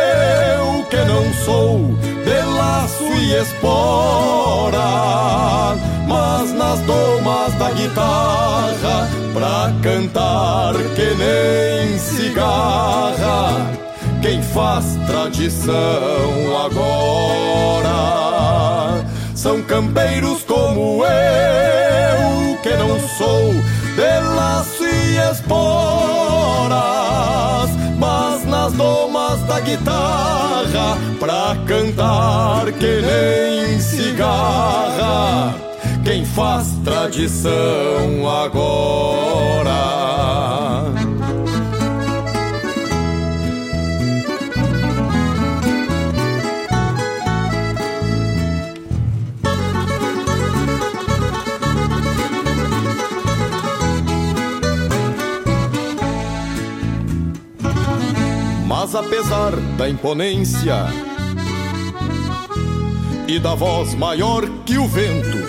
que não sou de laço e espora, mas nas domas da guitarra, pra cantar que nem cigarra, quem faz tradição agora. São campeiros como eu, que não sou de laço e esporas, guitarra, pra cantar que nem cigarra, quem faz tradição agora. Apesar da imponência e da voz maior que o vento,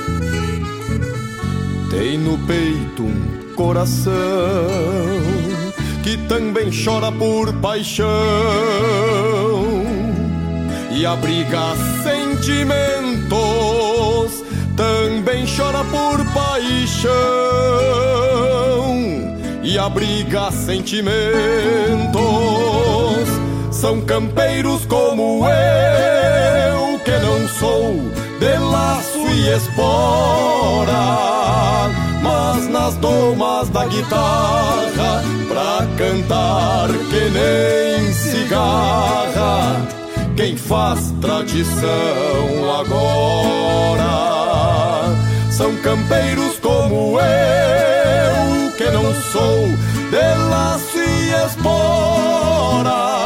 tem no peito um coração que também chora por paixão e abriga sentimentos, também chora por paixão e abriga sentimentos. São campeiros como eu, que não sou de laço e espora, mas nas domas da guitarra, pra cantar que nem cigarra, quem faz tradição agora são campeiros como eu, que não sou de laço e esporas,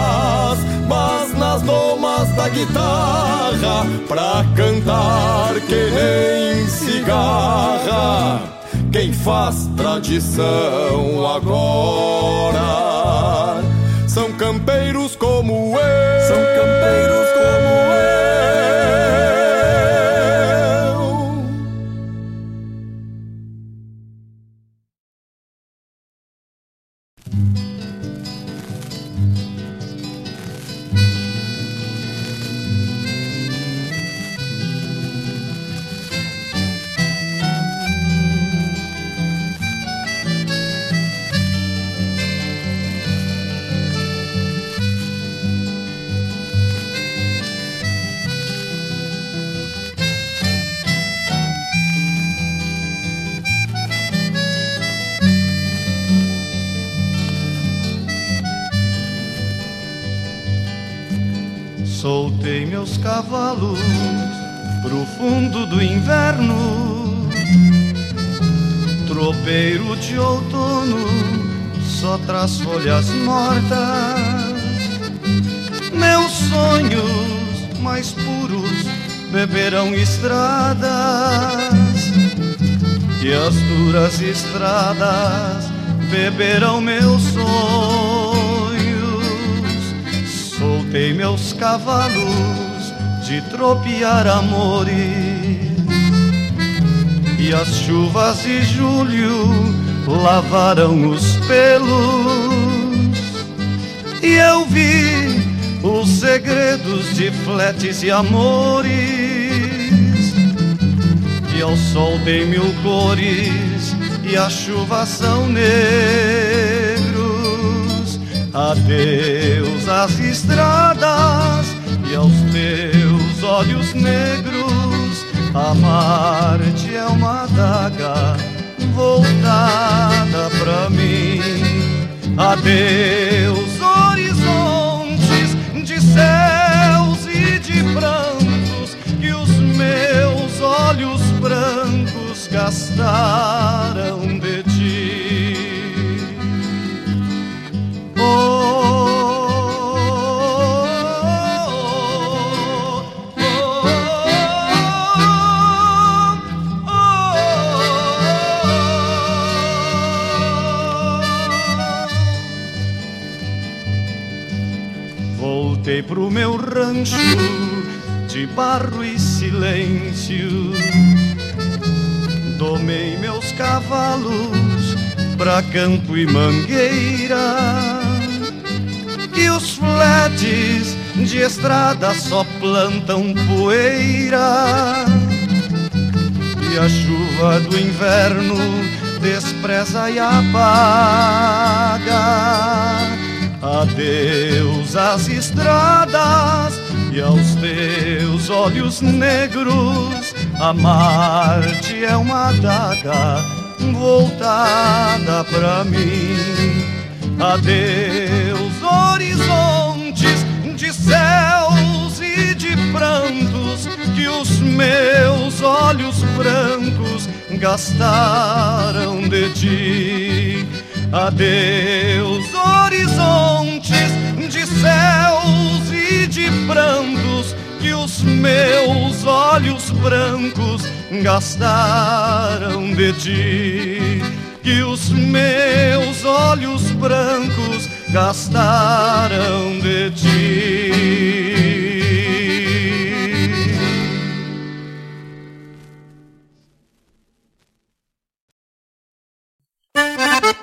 mas nas domas da guitarra, pra cantar que nem cigarra, quem faz tradição agora são campeiros como eu, são campeiros como eu. Meus cavalos pro fundo do inverno. Tropeiro de outono só traz folhas mortas. Meus sonhos mais puros beberão estradas e as duras estradas beberão meus sonhos. Soltei meus cavalos de tropear amores. E as chuvas de julho lavaram os pelos. E eu vi os segredos de fletes e amores. E ao sol dei mil cores e a chuva são negros. Adeus às estradas e aos teus olhos negros. Amar-te é uma adaga voltada pra mim. Adeus, horizontes de céus e de prantos que os meus olhos brancos gastaram pro meu rancho de barro e silêncio. Domei meus cavalos pra campo e mangueira. E os fletes de estrada só plantam poeira. E a chuva do inverno despreza e apaga. Adeus às estradas e aos teus olhos negros. Amar-te é uma adaga voltada pra mim. Adeus, horizontes de céus e de prantos que os meus olhos brancos gastaram de ti. Adeus, horizontes de céus e de prantos que os meus olhos brancos gastaram de ti. Que os meus olhos brancos gastaram de ti.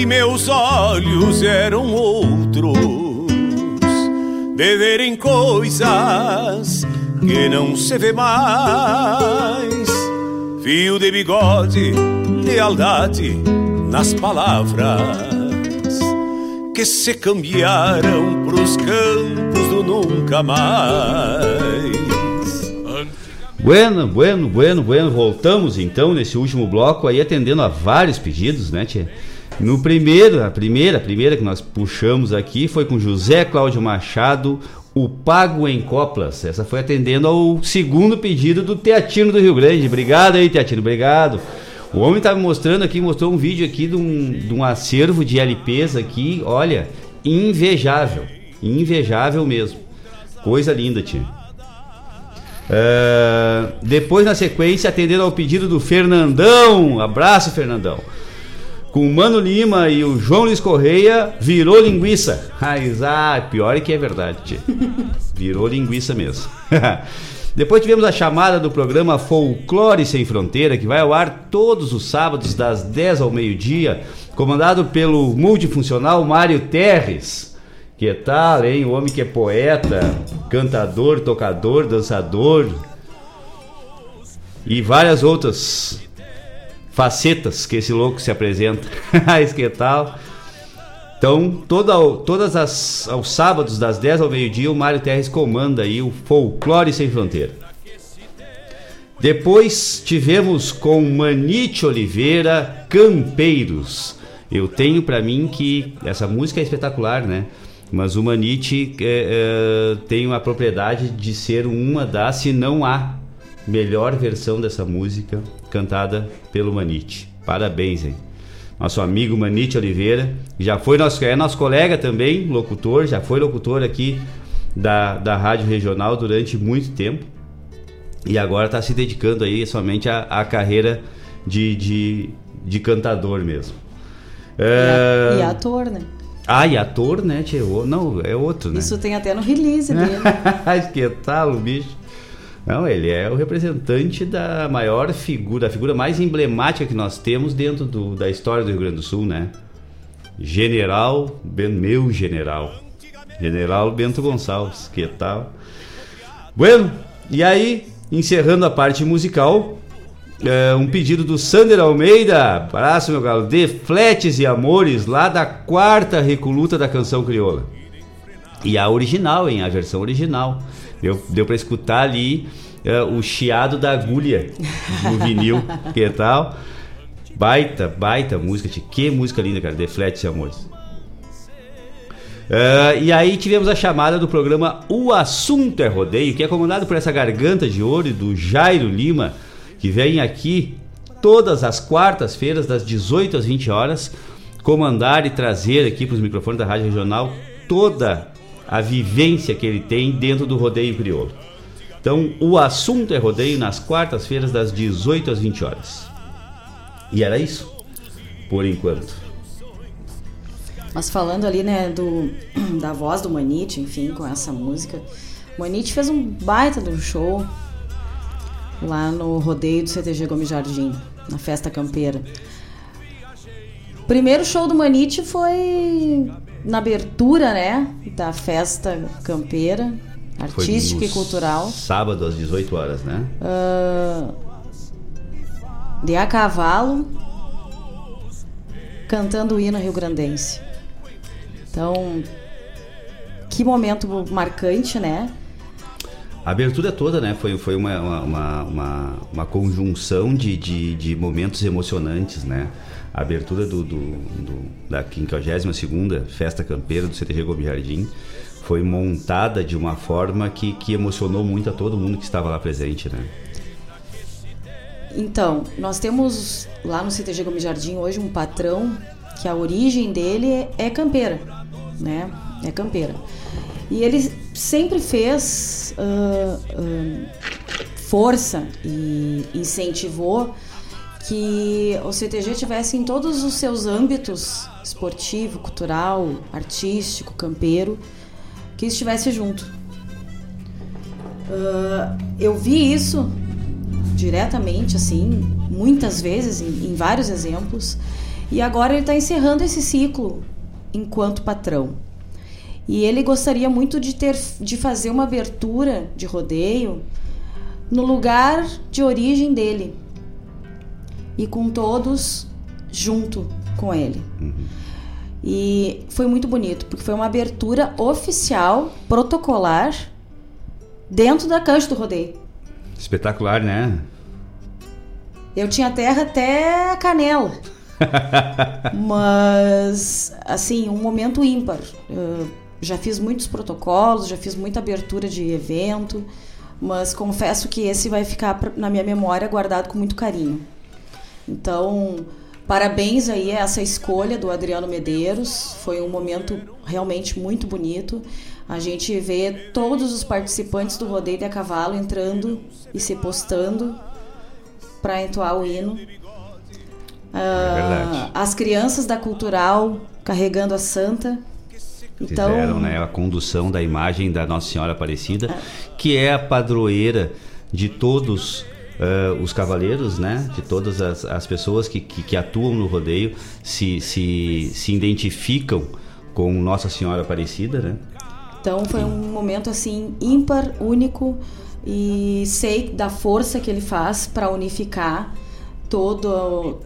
Antigamente meus olhos eram outros, de verem coisas que não se vê mais. Fio de bigode, lealdade nas palavras que se cambiaram pros campos do nunca mais. Bueno, bueno, bueno, bueno. Voltamos então nesse último bloco aí atendendo a vários pedidos, né, tia? No primeiro, a primeira, a primeira que nós puxamos aqui foi com José Cláudio Machado, o Pago em Coplas. Essa foi atendendo ao segundo pedido do Teatino do Rio Grande. Obrigado aí, Teatino, obrigado. O homem estava me mostrando aqui, mostrou um vídeo aqui de um, de um acervo de LPs aqui, olha, invejável. Invejável mesmo. Coisa linda, tia. Uh, depois, na sequência, atendendo ao pedido do Fernandão. Abraço, Fernandão. Com o Mano Lima e o João Luiz Correia, virou linguiça. Ah, pior é que é verdade. Virou linguiça mesmo. [laughs] Depois tivemos a chamada do programa Folclore Sem Fronteira, que vai ao ar todos os sábados, das 10 ao meio-dia, comandado pelo multifuncional Mário Terres. Que tal, hein? O homem que é poeta, cantador, tocador, dançador e várias outras facetas que esse louco se apresenta. [laughs] que tal? Então, toda, todas as aos sábados das 10 ao meio-dia, o Mário Terres comanda aí o Folclore Sem Fronteira. Depois tivemos com Manite Oliveira Campeiros. Eu tenho para mim que essa música é espetacular, né? Mas o Manite é, é, tem a propriedade de ser uma das, se não a melhor versão dessa música cantada pelo Manite. Parabéns, hein? nosso amigo Manite Oliveira, já foi nosso, é nosso colega também, locutor, já foi locutor aqui da, da Rádio Regional durante muito tempo e agora está se dedicando aí somente à, à carreira de, de, de cantador mesmo. É... E, ator, né? Ah, e ator, né? Não, é outro, né? Isso tem até no release dele. [laughs] que tal, o bicho? Não, ele é o representante da maior figura, a figura mais emblemática que nós temos dentro do, da história do Rio Grande do Sul, né? General, meu general. General Bento Gonçalves, que tal? Bueno, e aí, encerrando a parte musical, é, um pedido do Sander Almeida, abraço meu galo, de Fletes e Amores, lá da quarta recoluta da canção crioula. E a original, hein? A versão original. Deu, deu para escutar ali uh, o chiado da agulha do vinil, [laughs] que tal? Baita, baita música, que música linda, cara. Deflete, amores. Uh, e aí tivemos a chamada do programa O Assunto é Rodeio, que é comandado por essa garganta de ouro do Jairo Lima, que vem aqui todas as quartas-feiras, das 18 às 20 horas, comandar e trazer aqui para os microfones da Rádio Regional toda a vivência que ele tem dentro do rodeio crioulo. Então, o assunto é rodeio nas quartas-feiras, das 18 às 20 horas. E era isso, por enquanto. Mas falando ali, né, do, [clears throat] da voz do Manite, enfim, com essa música, Manite fez um baita do show lá no rodeio do CTG Gomes Jardim, na festa campeira. Primeiro show do Manite foi na abertura, né, da festa campeira, artística e cultural. Sábado às 18 horas, né? Uh, de a cavalo, cantando o hino rio-grandense. Então, que momento marcante, né? A abertura toda, né? Foi, foi uma, uma, uma, uma conjunção de, de, de momentos emocionantes, né? A abertura do, do, do da 52ª Festa Campeira do CTG Gomes Jardim foi montada de uma forma que, que emocionou muito a todo mundo que estava lá presente, né? Então, nós temos lá no CTG Gomes Jardim hoje um patrão que a origem dele é campeira, né? É campeira. E ele sempre fez uh, uh, força e incentivou que o CTG tivesse em todos os seus âmbitos esportivo, cultural, artístico, campeiro, que estivesse junto. Uh, eu vi isso diretamente, assim, muitas vezes, em, em vários exemplos, E agora ele está encerrando esse ciclo enquanto patrão. E ele gostaria muito de ter de fazer uma abertura de rodeio no lugar de origem dele e com todos junto com ele. Uhum. E foi muito bonito, porque foi uma abertura oficial, protocolar, dentro da cancha do rodeio. Espetacular, né? Eu tinha terra até a canela. [laughs] Mas, assim, um momento ímpar. Já fiz muitos protocolos, já fiz muita abertura de evento, mas confesso que esse vai ficar na minha memória guardado com muito carinho. Então, parabéns aí a essa escolha do Adriano Medeiros. Foi um momento realmente muito bonito. A gente vê todos os participantes do rodeio de a cavalo entrando e se postando para entoar o hino. É as crianças da cultural carregando a santa. Então, Fizeram né, a condução da imagem da Nossa Senhora Aparecida, que é a padroeira de todos uh, os cavaleiros, né? De todas as, as pessoas que, que, que, atuam no rodeio se, se, se identificam com Nossa Senhora Aparecida, né? Então foi um momento assim ímpar, único e sei da força que ele faz para unificar todo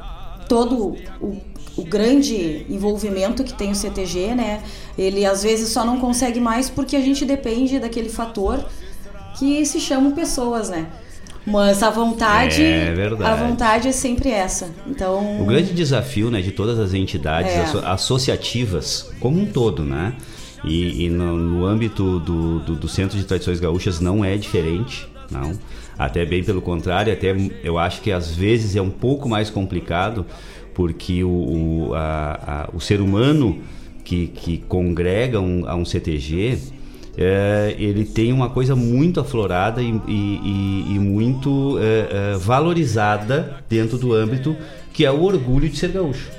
todo o, o, grande envolvimento que tem o CTG, né? Ele às vezes só não consegue mais porque a gente depende daquele fator que se chama pessoas, né? Mas a vontade, é a vontade é sempre essa. Então, o grande desafio, né, de todas as entidades é. associativas como um todo, né? E, e no, no, âmbito do, do, do, Centro de Tradições Gaúchas não é diferente, não. Até bem pelo contrário, até eu acho que às vezes é um pouco mais complicado, porque o, o, a, a, o ser humano que, que congrega um, a um CTG, é, ele tem uma coisa muito aflorada e, e, e muito é, é, valorizada dentro do âmbito que é o orgulho de ser gaúcho.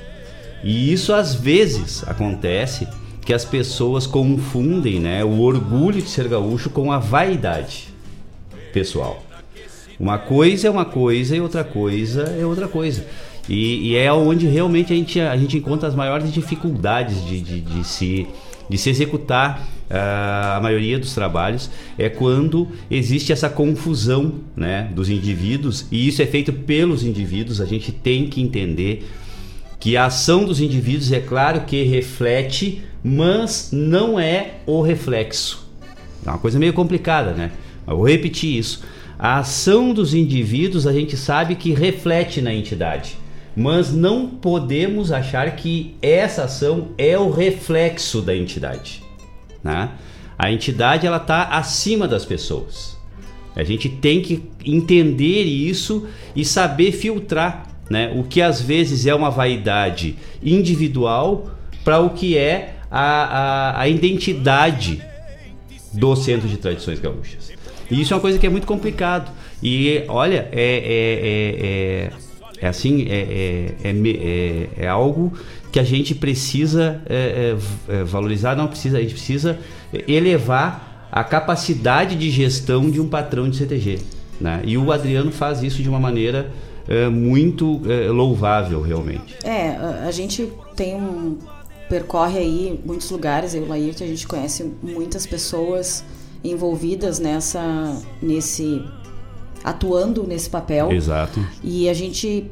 E isso às vezes acontece que as pessoas confundem né, o orgulho de ser gaúcho com a vaidade pessoal. Uma coisa é uma coisa e outra coisa é outra coisa. E, e é onde realmente a gente, a gente encontra as maiores dificuldades de, de, de se, de se executar uh, a maioria dos trabalhos é quando existe essa confusão né, dos indivíduos, e isso é feito pelos indivíduos. A gente tem que entender que a ação dos indivíduos é claro que reflete mas não é o reflexo. É uma coisa meio complicada, né? Eu vou repetir isso. A ação dos indivíduos a gente sabe que reflete na entidade, mas não podemos achar que essa ação é o reflexo da entidade. Né? A entidade ela está acima das pessoas. A gente tem que entender isso e saber filtrar né? o que às vezes é uma vaidade individual para o que é a, a, a identidade do Centro de Tradições Gaúchas. E isso é uma coisa que é muito complicado. E olha, é, é, é, é assim, é, é, é, algo que a gente precisa valorizar, não precisa, a gente precisa elevar a capacidade de gestão de um patrão de CTG. Né? E o Adriano faz isso de uma maneira muito louvável, realmente. É, a gente tem um percorre aí muitos lugares, eu e o Laírte, a gente conhece muitas pessoas envolvidas nessa nesse atuando nesse papel. Exato. E a gente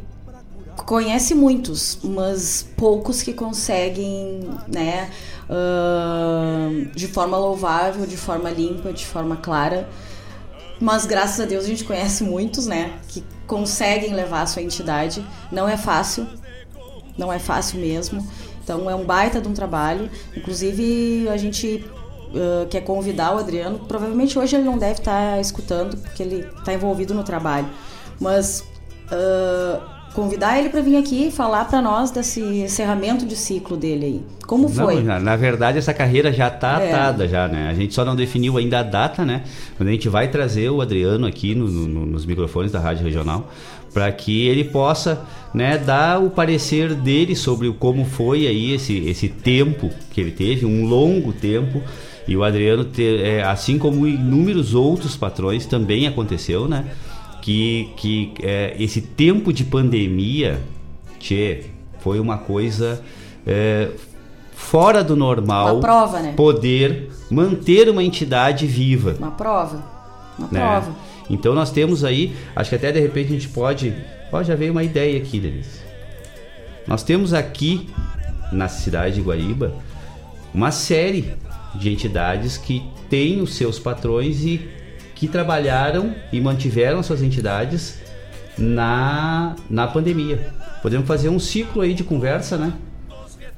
conhece muitos, mas poucos que conseguem, né, uh, de forma louvável, de forma limpa, de forma clara. Mas graças a Deus a gente conhece muitos, né, que conseguem levar a sua entidade. Não é fácil, não é fácil mesmo. Então é um baita de um trabalho. Inclusive a gente uh, quer convidar o Adriano. Provavelmente hoje ele não deve estar tá escutando porque ele está envolvido no trabalho. Mas uh, convidar ele para vir aqui falar para nós desse encerramento de ciclo dele aí. Como foi? Não, na, na, verdade, essa carreira já está é. atada, já, né? A gente só não definiu ainda a data, né? Quando a gente vai trazer o Adriano aqui no, no, nos microfones da Rádio Regional para que ele possa né, dar o parecer dele sobre como foi aí esse, esse tempo que ele teve, um longo tempo. E o Adriano, ter, é, assim como inúmeros outros patrões, também aconteceu, né? Que, que é, esse tempo de pandemia, tchê, Foi uma coisa é, fora do normal Uma prova, né? poder manter uma entidade viva. Uma prova. Uma né? prova. Então nós temos aí, acho que até de repente a gente pode. Ó, já veio uma ideia aqui, Denise. Nós temos aqui na cidade de Guariba uma série de entidades que têm os seus patrões e que trabalharam e mantiveram suas entidades na, na pandemia. Podemos fazer um ciclo aí de conversa, né?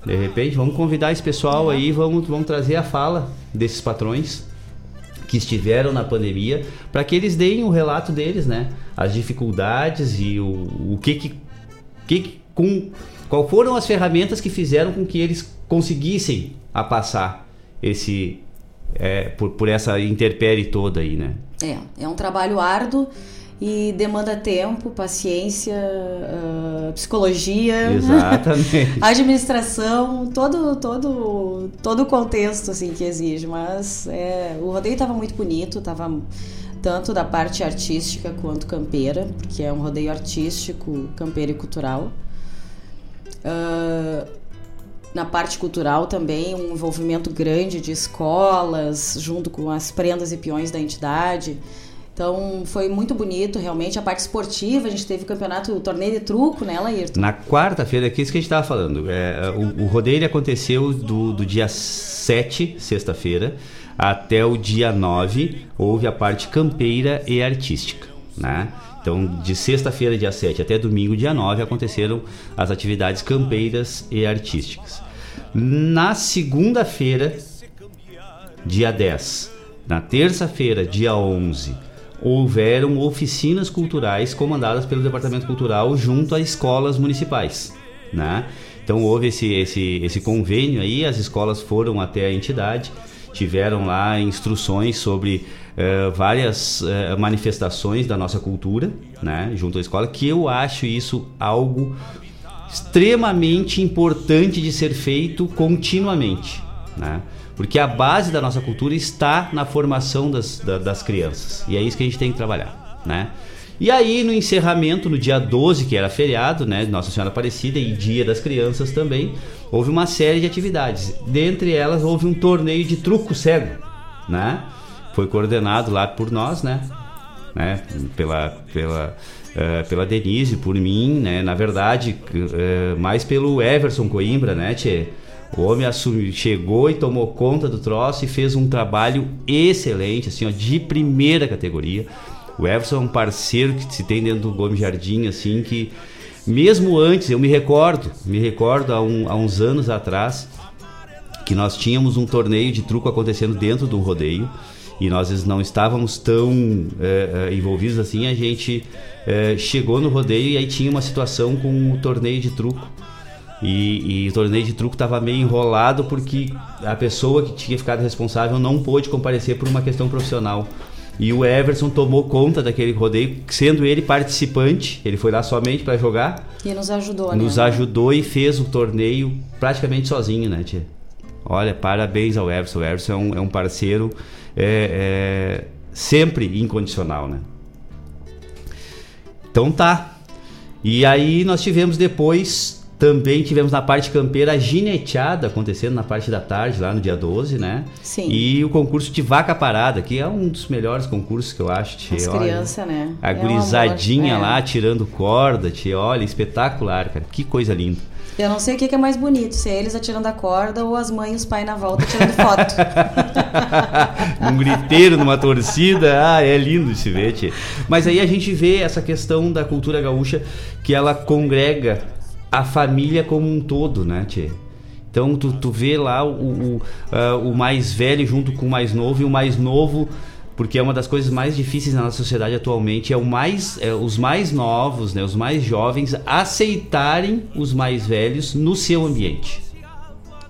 De repente, vamos convidar esse pessoal aí, vamos, vamos trazer a fala desses patrões que estiveram na pandemia, para que eles deem o relato deles, né? As dificuldades e o, o que que, que com qual foram as ferramentas que fizeram com que eles conseguissem a passar esse é, por, por essa interpérie toda aí, né? É, é um trabalho árduo e demanda tempo, paciência, ah, psicologia, Exatamente. [laughs] administração, todo todo todo o contexto assim que exige. Mas é, o rodeio estava muito bonito, estava tanto da parte artística quanto campeira, porque é um rodeio artístico, campeiro e cultural. Ah, na parte cultural também um envolvimento grande de escolas junto com as prendas e peões da entidade. Então foi muito bonito, realmente. A parte esportiva, a gente teve o campeonato, o torneio de truco, né, Laírton? Na quarta-feira, que é isso que a gente estava falando. É, o, o rodeio aconteceu do, do dia 7, sexta-feira, até o dia 9, houve a parte campeira e artística. Né? Então, de sexta-feira, dia 7, até domingo, dia 9, aconteceram as atividades campeiras e artísticas. Na segunda-feira, dia 10, na terça-feira, dia 11, houveram oficinas culturais comandadas pelo Departamento Cultural junto a escolas municipais, né? Então houve esse, esse, esse convênio aí, as escolas foram até a entidade, tiveram lá instruções sobre eh, várias eh, manifestações da nossa cultura, né? Junto à escola, que eu acho isso algo extremamente importante de ser feito continuamente, né? Porque a base da nossa cultura está na formação das, da- das crianças. E é isso que a gente tem que trabalhar, né? E aí, no encerramento, no dia 12, que era feriado, né? Nossa Senhora Aparecida e Dia das Crianças também, houve uma série de atividades. Dentre elas, houve um torneio de truco cego, né? Foi coordenado lá por nós, né? né? Pela, pela, eh, pela Denise, por mim, né? Na verdade, eh, mais pelo Everson Coimbra, né, tchê? O homem assumiu, chegou e tomou conta do troço e fez um trabalho excelente, assim, ó, de primeira categoria. O Everson é um parceiro que se tem dentro do Gomes Jardim, assim, que mesmo antes, eu me recordo, me recordo há, um- há uns anos atrás, que nós tínhamos um torneio de truco acontecendo dentro do rodeio e nós não estávamos tão eh, eh, envolvidos assim. A gente eh, chegou no rodeio e aí tinha uma situação com o torneio de truco. E, e o torneio de truco estava meio enrolado porque a pessoa que tinha ficado responsável não pôde comparecer por uma questão profissional. E o Everson tomou conta daquele rodeio, sendo ele participante, ele foi lá somente para jogar, E nos ajudou, nos né? ajudou e fez o torneio praticamente sozinho, né, tia? Olha, parabéns ao Everson. O Everson é um, é um parceiro é, é, sempre incondicional, né? Então tá. E aí nós tivemos depois, também tivemos na parte campeira a gineteada acontecendo na parte da tarde, lá no dia 12, né? Sim. E o concurso de vaca parada, que é um dos melhores concursos que eu acho, tia. As crianças, né? A É gurizadinha amor, é. lá tirando corda, tia. Olha, espetacular, cara. Que coisa linda. Eu não sei o que que é mais bonito, se é eles atirando a corda ou as mães e os pais na volta tirando foto. [laughs] um griteiro numa torcida. Ah, é lindo de se ver, tchê. Mas aí a gente vê essa questão da cultura gaúcha que ela congrega a família como um todo, né, tchê? Então tu, tu vê lá o, o, ah, o mais velho junto com o mais novo e o mais novo porque é uma das coisas mais difíceis na nossa sociedade atualmente é mais é, os mais novos né os mais jovens aceitarem os mais velhos no seu ambiente.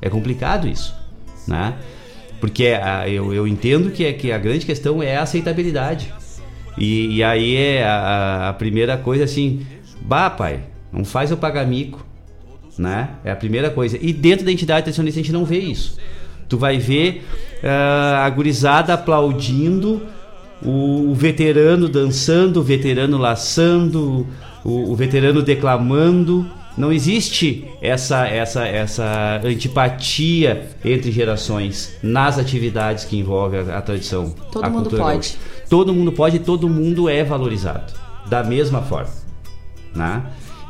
É complicado isso né? Porque ah, eu, eu entendo que, é, que a grande questão é a aceitabilidade. E, e aí é a- a primeira coisa assim bah pai não faz eu pagar mico né? É a primeira coisa. E dentro da entidade tradicionalista a gente não vê isso. Tu vai ver ah, a gurizada aplaudindo, o, o veterano dançando, o veterano laçando, o, o veterano declamando, Não existe essa, essa, essa antipatia entre gerações nas atividades que envolvem a, a tradição. Todo a mundo pode. gaúcha. Todo mundo pode e todo mundo é valorizado. Da mesma forma. Né?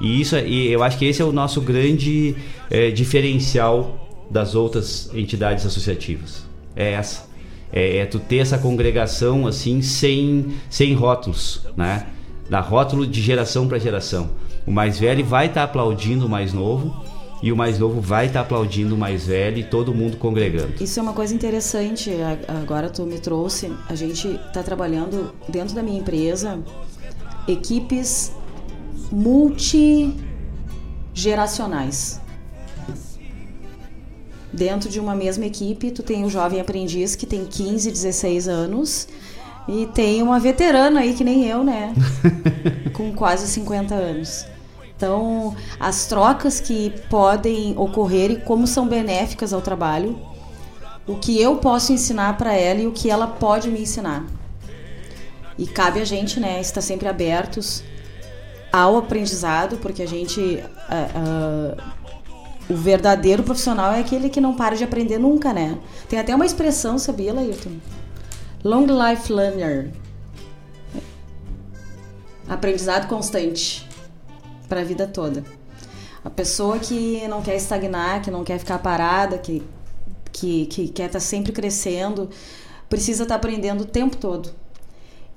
E, isso, é- e eu acho que esse é o nosso grande eh, diferencial das outras entidades associativas. É essa. É, é tu ter essa congregação assim sem, sem rótulos, né? Da rótulo de geração para geração. O mais velho vai estar aplaudindo o mais novo e o mais novo vai estar aplaudindo o mais velho e todo mundo congregando. Isso é uma coisa interessante. Agora tu me trouxe. A gente está trabalhando dentro da minha empresa equipes multigeracionais. Dentro de uma mesma equipe, tu tem o jovem aprendiz que tem 15, 16 anos e tem uma veterana aí que nem eu, né? [laughs] Com quase 50 anos. Então, as trocas que podem ocorrer e como são benéficas ao trabalho, o que eu posso ensinar para ela e o que ela pode me ensinar. E cabe a gente, né, estar sempre abertos ao aprendizado, porque a gente. ah, ah, o verdadeiro profissional é aquele que não para de aprender nunca, né? Tem até uma expressão, sabia, Laírton? Long life learner. Aprendizado constante para a vida toda. A pessoa que não quer estagnar, que não quer ficar parada, que, que, que quer estar sempre crescendo, precisa estar aprendendo o tempo todo.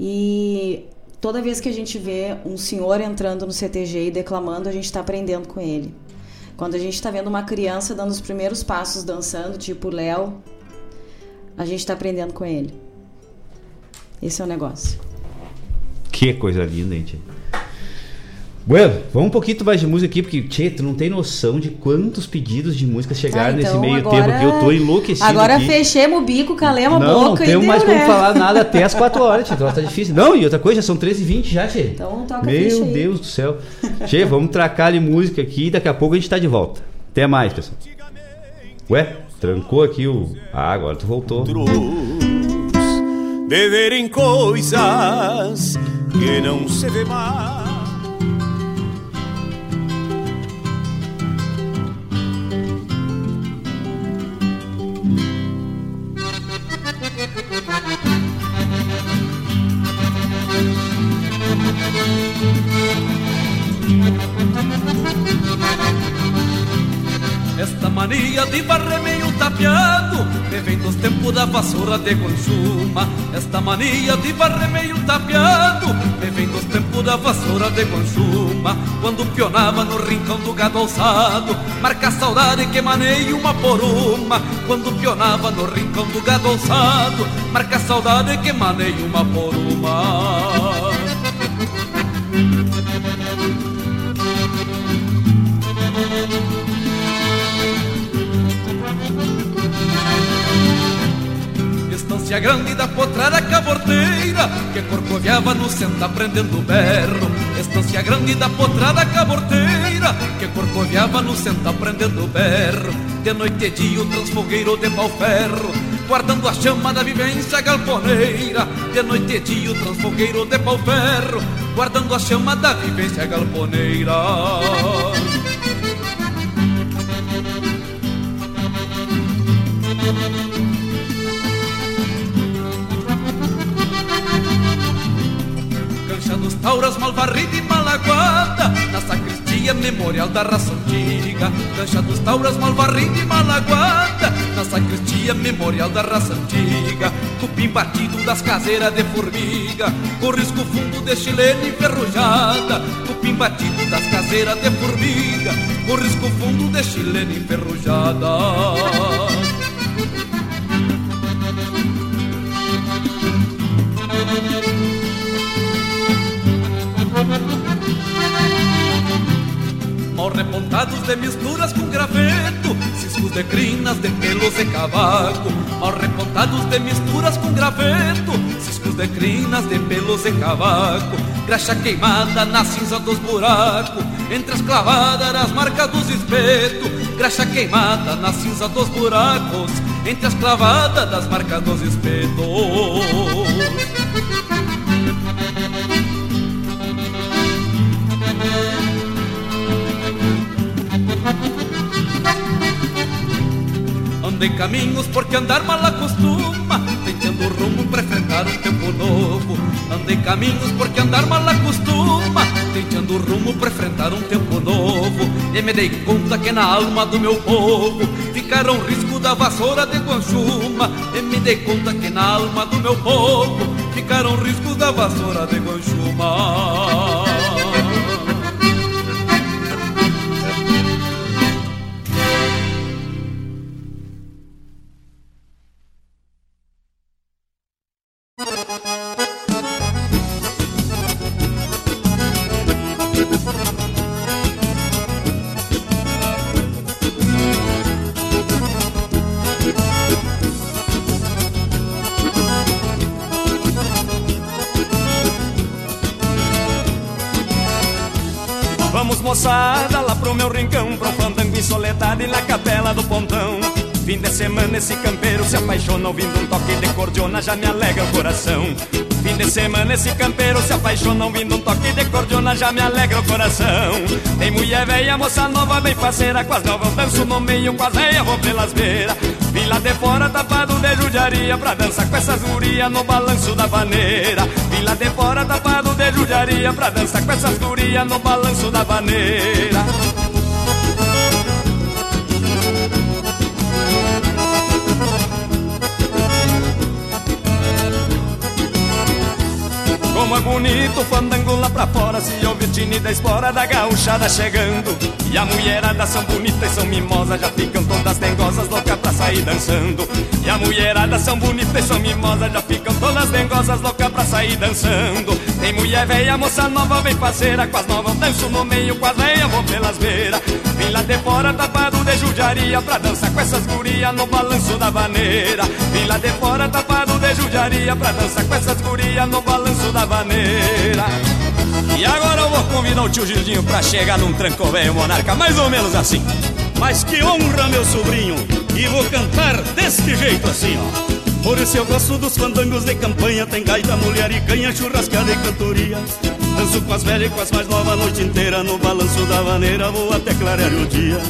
E toda vez que a gente vê um senhor entrando no CTG e declamando, a gente está aprendendo com ele. Quando a gente está vendo uma criança dando os primeiros passos dançando, tipo Léo, a gente está aprendendo com ele. Esse é o negócio. Que coisa linda, tchê? Bueno, vamos um pouquinho mais de música aqui, porque, tchê, tu não tem noção de quantos pedidos de música chegaram Ah, nesse então meio agora- tempo aqui. Eu tô enlouquecido Agora aqui. fechemos o bico, calemos a não, não boca temos mais deu, como né? falar nada [laughs] até as 4 horas, tchê. Tá difícil. Não, e outra coisa, já são 13h20 já, tchê. Então toca Meu aí. Deus do céu. Tchê, vamos tracar ali música aqui e daqui a pouco a gente tá de volta. Até mais, pessoal. Ué, trancou aqui o. Ah, agora tu voltou. de verem coisas que não se vê mais. Esta mania de varrer meio tapeado Me vem dos tempos da vassoura de consuma. Esta mania de varrer meio tapeado Me vem dos tempos da vassoura de consuma. Quando pionava no rincão do gado alçado Marca a saudade que maneio uma por uma. Quando pionava no rincão do gado alçado Marca a saudade que maneio uma por uma Estância grande da potrada caborteira Que corcoviava no senta prendendo berro. Estância grande da potrada caborteira Que corcoviava no senta prendendo berro. De noite e dia o transfogueiro de pau ferro Guardando a chama da vivência galponeira. De noite e dia o transfogueiro de pau ferro Guardando a chama da vivência galponeira Tauras mal varrida e malaguada Na sacristia memorial da raça antiga. Cancha dos tauras mal varrida e malaguada Na sacristia memorial da raça antiga. Cupim batido das caseiras de formiga Com risco fundo de chilena enferrujada. Cupim batido das caseiras de formiga Com risco fundo de chilena enferrujada repontados de misturas com graveto Ciscos de crinas, de pelos de cavaco Mal repontados de misturas com graveto Ciscos de crinas, de pelos de cavaco Graxa queimada na cinza dos buracos Entre as clavadas as marcas dos espetos. Graxa queimada na cinza dos buracos Entre as clavadas das marcas dos espetos Andei caminhos porque andar mal acostuma. Tentando rumo pra enfrentar um tempo novo. Andei caminhos porque andar mal acostuma. Tentando rumo pra enfrentar um tempo novo. E me dei conta que na alma do meu povo Ficaram risco da vassoura de Guanchuma. E me dei conta que na alma do meu povo Ficaram risco da vassoura de Guanchuma cordiona já me alegra o coração. Fim de semana esse campeiro se apaixona Ouvindo um toque de cordiona já me alegra o coração. Tem mulher velha, moça nova, bem parceira Com as novas danço no meio, com as velhas vou pelas beiras. Vim lá de fora tapado de judiaria Pra dançar com essas gurias no balanço da vaneira. Vim lá de fora tapado de judiaria Pra dançar com essas gurias no balanço da vaneira É bonito fandango lá pra fora Se ouve o tine da espora da gauchada chegando. E a mulherada são bonitas e são mimosas Já ficam todas dengosas, loucas pra sair dançando. E a mulherada são bonitas e são mimosas Já ficam todas dengosas, loucas pra sair dançando Tem mulher velha, moça nova, bem parceira Com as novas danço no meio, com as velhas vou pelas beiras. Vim lá de fora tapado de judiaria Pra dançar com essas gurias no balanço da vaneira. Vim lá de fora tapado de judiaria Pra dançar com essas gurias no balanço da vaneira. E agora eu vou convidar o tio Gildinho pra chegar num tranco velho monarca, mais ou menos assim. Mas que honra, meu sobrinho, e vou cantar deste jeito assim, ó. Por isso eu gosto dos fandangos de campanha, tem gaita, mulher e canha, churrascada e cantoria. Danço com as velhas e com as mais novas a noite inteira, no balanço da vaneira vou até clarear o dia.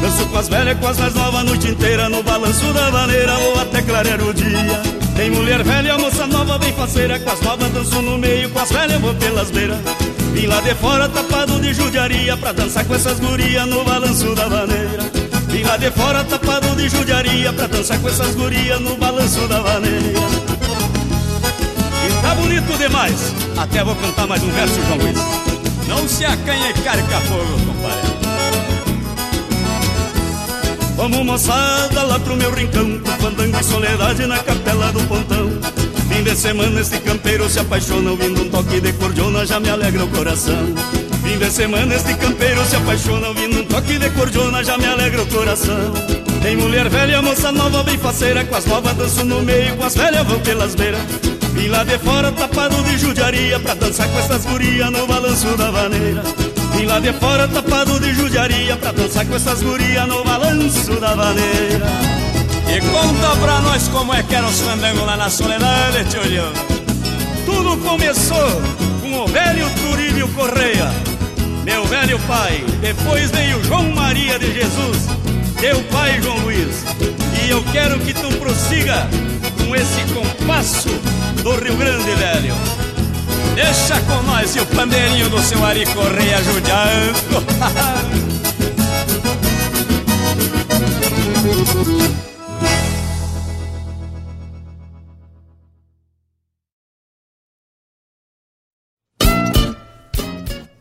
Danço com as velhas e com as mais novas a noite inteira, no balanço da vaneira vou até clarear o dia. Tem mulher velha, moça nova, bem faceira Com as novas danço no meio, com as velhas vou pelas beiras Vim lá de fora tapado de judiaria Pra dançar com essas gurias no balanço da vaneira Vim lá de fora tapado de judiaria Pra dançar com essas gurias no balanço da vaneira E tá bonito demais. Até vou cantar mais um verso, João Luiz. Não se acanha e carca fogo, compadre. Vamos moçada lá pro meu rincão Pro fandango e soledade na capela do pontão de semana este campeiro se apaixona Ouvindo um toque de cordiona já me alegra o coração. Fim de semana este campeiro se apaixona Ouvindo um toque de cordiona já me alegra o coração. Tem mulher velha, moça nova, bem faceira Com as novas danço no meio, com as velhas vão pelas beiras. Vim lá de fora tapado de judiaria Pra dançar com essas gurias no balanço da vaneira. Vim lá de fora tapado de judiaria Pra dançar com essas gurias no balanço da vaneira E conta pra nós como é que eram os fandangos lá na soledade, tio Leão Tudo começou com o velho Turílio Correia. Meu velho pai, depois veio João Maria de Jesus Teu pai João Luiz. E eu quero que tu prossiga com esse compasso do Rio Grande, velho. Deixa com nós e o pandeirinho do seu Ari Correia judiando. [laughs]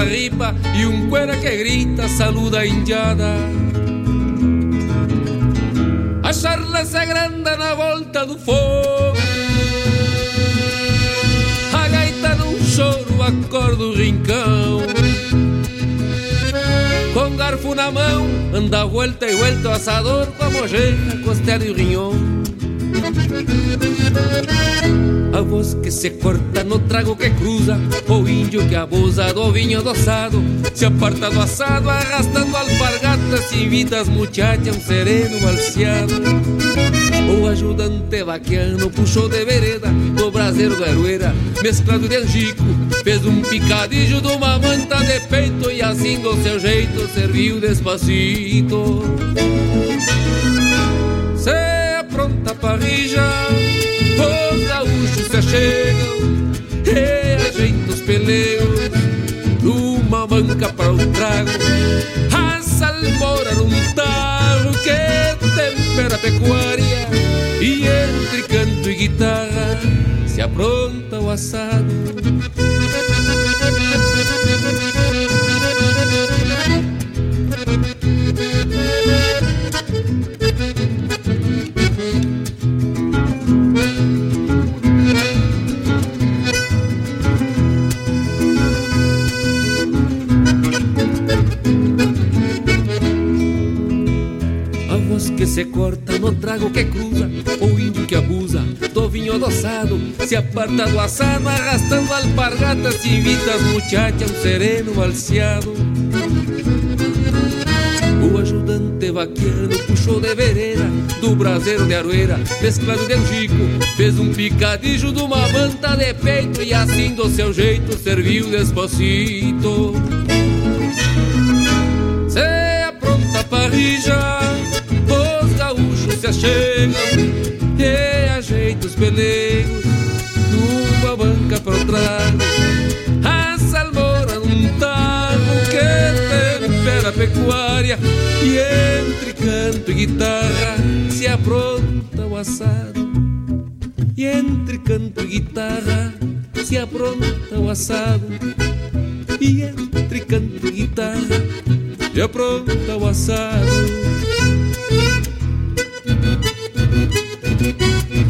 A graxa da ripa e um cuera que grita saluda a indiada. A charla se agranda na volta do fogo. A gaita num choro acorda o rincão. Com garfo na mão, anda volta e volta o assador com a mojeira, costela e o rinhão. A voz que se corta no trago que cruza O índio que abusa do vinho adoçado Se aparta do assado arrastando alpargatas Invita as muchachas um sereno balseado O ajudante vaquiano puxou de vereda Do braseiro do Arueira Mesclado de angico Fez um picadilho de uma manta de peito E assim do seu jeito serviu despacito. Se apronta parrilla Os gaúchos se achegam E ajeitam os peleus Numa banca para o trago. A salmoura num tarro Que tempera a pecuária E entre canto e guitarra Se apronta o assado se corta no trago que cruza O índio que abusa do vinho adoçado Se aparta do assado arrastando alpargatas Invita as muchachas um sereno balseado O ajudante vaquiano puxou de vereda Do braseiro de aroeira mesclado de angico Fez um picadilho de uma manta de peito E assim do seu jeito serviu despacito. Se apronta a parrilla Os gaúchos se achegam E ajeita os pelegos Numa banca para o trago A salmoura num tarro Que tempera a pecuária E entre canto e guitarra Se apronta o assado. E entre canto e guitarra Se apronta o assado. E entre canto e guitarra Se apronta o assado Thank you.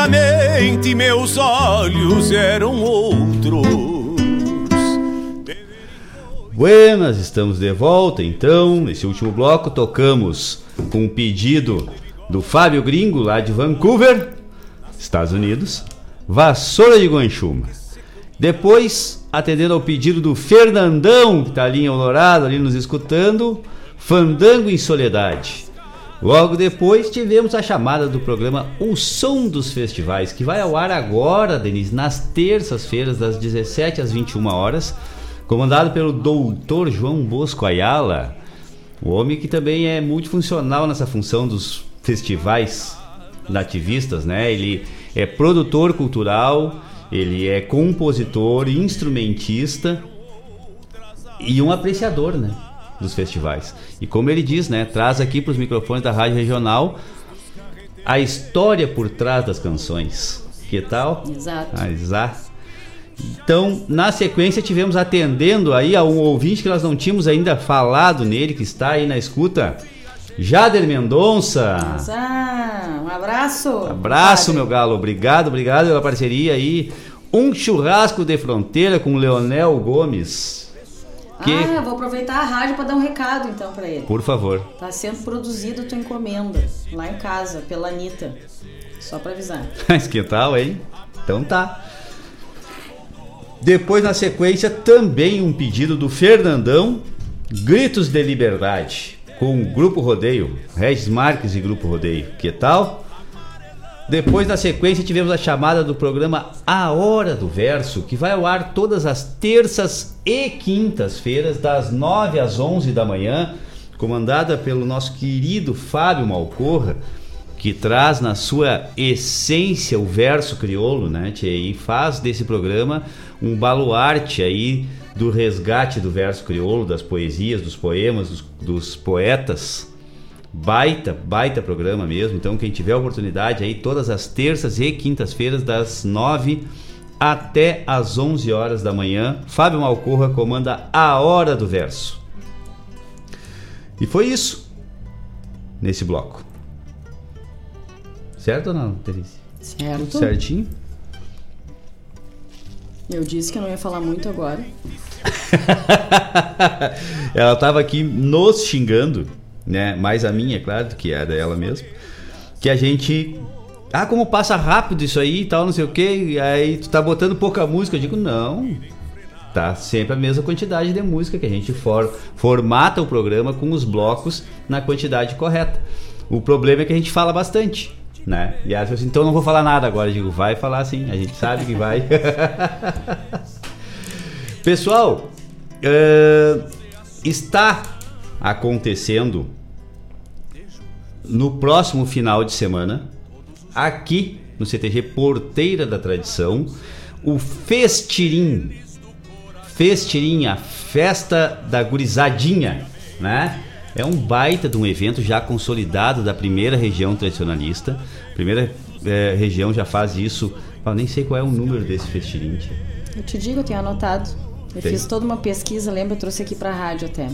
Antigamente meus olhos eram outros. Buenas, estamos de volta então. Nesse último bloco tocamos com um pedido do Fábio Gringo, lá de Vancouver, Estados Unidos, Vassoura de Guanchuma. Depois, atendendo ao pedido do Fernandão, que está ali em Olorado, ali nos escutando, Fandango em Soledade. Logo depois tivemos a chamada do programa O Som dos Festivais, que vai ao ar agora, Denise, nas terças-feiras, das 17 às 21 horas, comandado pelo doutor João Bosco Ayala, o homem que também é multifuncional nessa função dos festivais nativistas, né? Ele é produtor cultural, ele é compositor, instrumentista e um apreciador, né? Dos festivais. E como ele diz, né, traz aqui para os microfones da Rádio Regional a história por trás das canções. Que tal? Exato. Ah, exato. Então, na sequência, tivemos atendendo aí a um ouvinte que nós não tínhamos ainda falado nele, que está aí na escuta. Jader Mendonça. Um abraço. Abraço, padre. meu galo. Obrigado, obrigado pela parceria aí. Um churrasco de fronteira com Leonel Gomes. Que, Ah, eu vou aproveitar a rádio para dar um recado então para ele. por favor. Tá sendo produzida a tua encomenda lá em casa pela Anitta. Só para avisar. [laughs] Mas que tal, hein? Então tá. Depois, na sequência, também um pedido do Fernandão, Gritos de Liberdade, com o Grupo Rodeio, Regis Marques e Grupo Rodeio. Que tal? Depois, na sequência, tivemos a chamada do programa A Hora do Verso, que vai ao ar todas as terças e quintas-feiras, das 9 às 11 da manhã, comandada pelo nosso querido Fábio Malcorra, que traz na sua essência o verso crioulo, né, tchê, e faz desse programa um baluarte aí do resgate do verso crioulo, das poesias, dos poemas, dos, dos poetas. Baita, baita programa mesmo. Então, quem tiver oportunidade aí, todas as terças e quintas-feiras, das 9 até as 11 horas da manhã, Fábio Malcorra comanda a Hora do Verso. E foi isso nesse bloco. Certo ou não, Teresa? Certo. Tudo certinho? Eu disse que eu não ia falar muito agora. [laughs] ela tava aqui nos xingando, né? Mais a minha, é claro, do que a dela mesmo. Que a gente. Ah, como passa rápido isso aí e tal, não sei o que. E aí tu tá botando pouca música. Eu digo, não. Tá sempre a mesma quantidade de música que a gente for, formata o programa com os blocos na quantidade correta. O problema é que a gente fala bastante, né? E falou assim, então não vou falar nada agora. Eu digo, vai falar sim, a gente sabe que vai. [laughs] Pessoal, eh, está acontecendo no próximo final de semana, aqui no CTG Porteira da Tradição, o Festirim. Festirim, a festa da gurizadinha, né? É um baita de um evento já consolidado da primeira região tradicionalista. A primeira eh, região já faz isso. Eu nem sei qual é o número desse Festirim. Eu te digo, eu tenho anotado. Eu Tem. fiz toda uma pesquisa, lembra? Eu trouxe aqui pra rádio até.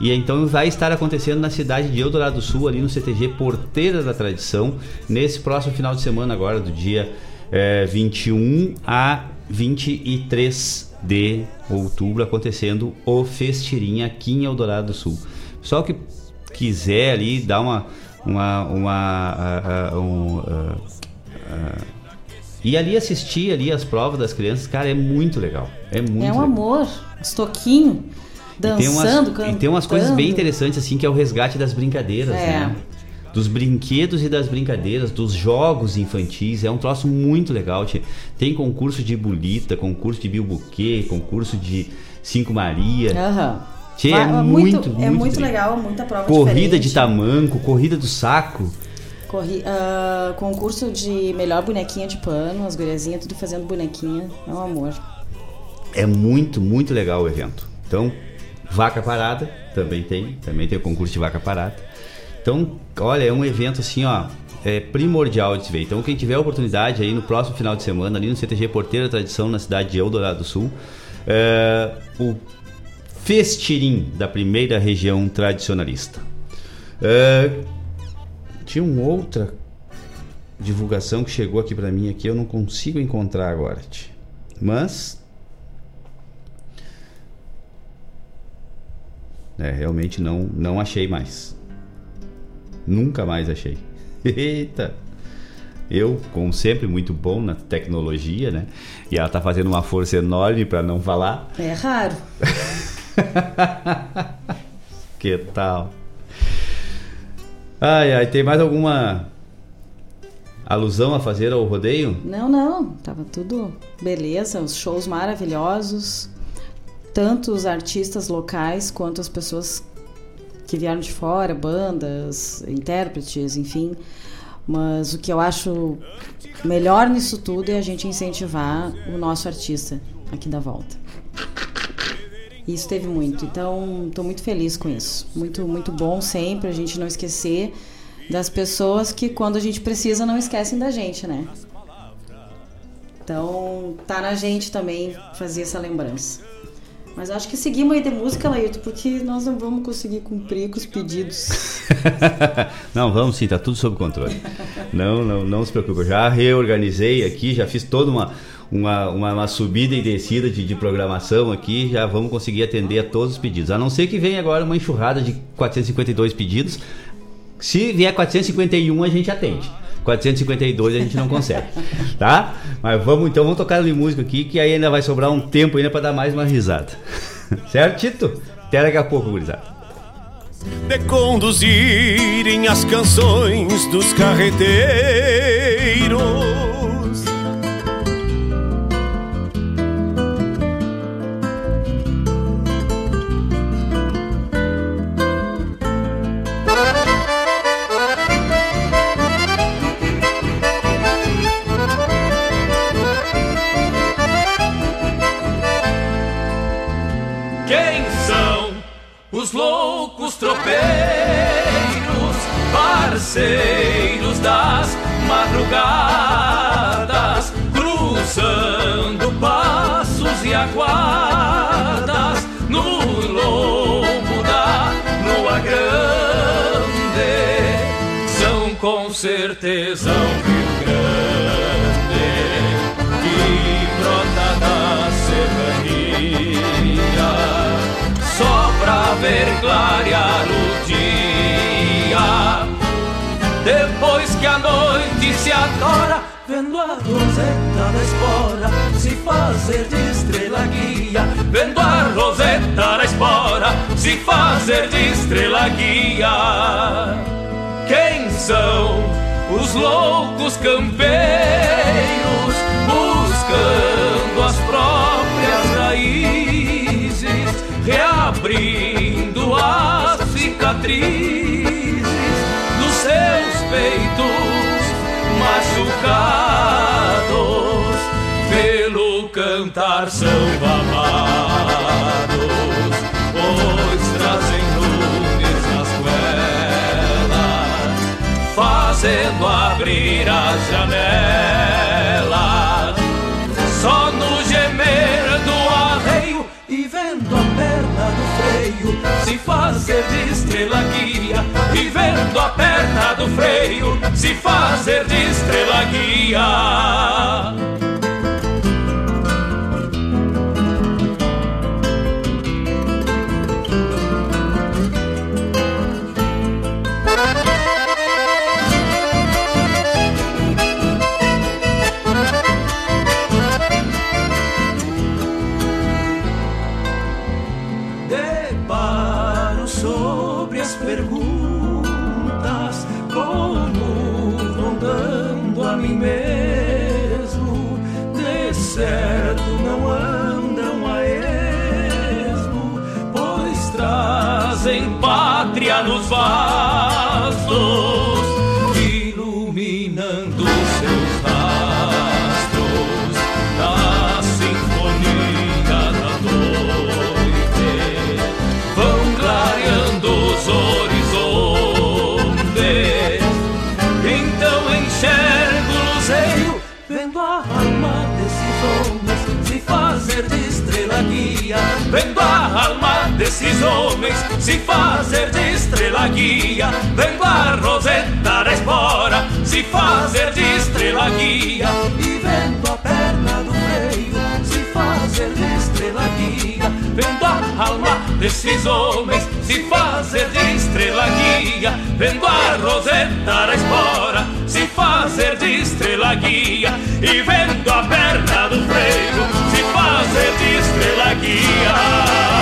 E então vai estar acontecendo na cidade de Eldorado do Sul, ali no CTG Porteira da Tradição, nesse próximo final de semana agora, do dia é, 21 a 23 de outubro, acontecendo o Festirinha aqui em Eldorado do Sul. Só que quiser ali dar uma. uma, uma uh, uh, um, uh, e ali assistir ali as provas das crianças, cara, é muito legal. É muito É um legal. amor, estoquinho, E tem, dançando, umas, e tem umas coisas bem interessantes, assim, que é o resgate das brincadeiras, É. né? Dos brinquedos e das brincadeiras, dos jogos infantis. É um troço muito legal. Tem concurso de bolita, concurso de bilbuquê, concurso de Cinco Maria. Aham. Tchê, é muito, é muito muito tri- legal, muita prova Corrida diferente. de tamanco, corrida do saco. Corri, ah, concurso de melhor bonequinha de pano, as guriazinhas tudo fazendo bonequinha. É um amor. É muito, muito legal o evento. Então, vaca parada também tem, também tem o concurso de vaca parada. Então, olha, é um evento assim, ó, é primordial de se ver. Então, quem tiver a oportunidade aí no próximo final de semana, ali no CTG Porteira Tradição, na cidade de Eldorado do Sul, é, o Festirim da primeira região tradicionalista. É, tinha uma outra divulgação que chegou aqui pra mim aqui, eu não consigo encontrar agora. Mas É, realmente não, não achei mais. Nunca mais achei. [laughs] Eita! Eu, como sempre, muito bom na tecnologia, né? E ela tá fazendo uma força enorme para não falar. É raro. [laughs] Que tal? Ai, ai, tem mais alguma alusão a fazer ao rodeio? Não, não, tava tudo beleza, os shows maravilhosos, tanto os artistas locais quanto as pessoas que vieram de fora, bandas, intérpretes, enfim. Mas o que eu acho melhor nisso tudo é a gente incentivar o nosso artista aqui da volta. Isso teve muito, então estou muito feliz com isso. Muito, muito bom sempre a gente não esquecer das pessoas que quando a gente precisa não esquecem da gente, né? Então tá na gente também fazer essa lembrança. Mas acho que seguimos aí de música, Laírto, porque nós não vamos conseguir cumprir com os pedidos. [laughs] não, vamos sim, tá tudo sob controle. não, não, não se preocupe. Já reorganizei aqui, já fiz toda uma, uma, uma, uma subida e descida de, de programação aqui, já vamos conseguir atender a todos os pedidos. A não ser que venha agora uma enxurrada de 452 pedidos. Se vier 451, a gente atende. 452 a gente não consegue, [laughs] tá? Mas vamos então, vamos tocar de música aqui, que aí ainda vai sobrar um tempo ainda para dar mais uma risada. [laughs] certo, Tito? Até daqui a pouco, gurizada. de conduzirem as canções dos carreteiros. Parceiros das madrugadas, cruzando passos e aguadas no lombo da lua grande? São com certeza um Rio Grande que brota da serrania só pra ver clarear o dia. Depois que a noite se adora, vendo a roseta da espora se fazer de estrela guia, vendo a roseta da espora se fazer de estrela guia. Quem são os loucos campeiros buscando as próprias raízes, reabrindo as cicatrizes machucados pelo cantar são amados, pois trazem nudes nas goelas, fazendo abrir as janelas, só no gemer do arreio e vendo a perna do freio se faz fazer de estrela guia vendo a perna do freio se fazer de estrela guia. Pátria se fazer de estrela guia, vendo a roseta da espora. Se fazer de estrela guia, e vendo a perna do freio se fazer de estrela guia, vendo a alma desses homens se fazer de estrela guia, vendo a roseta da espora. Se fazer de estrela guia, e vendo a perna do freio se fazer de estrela guia.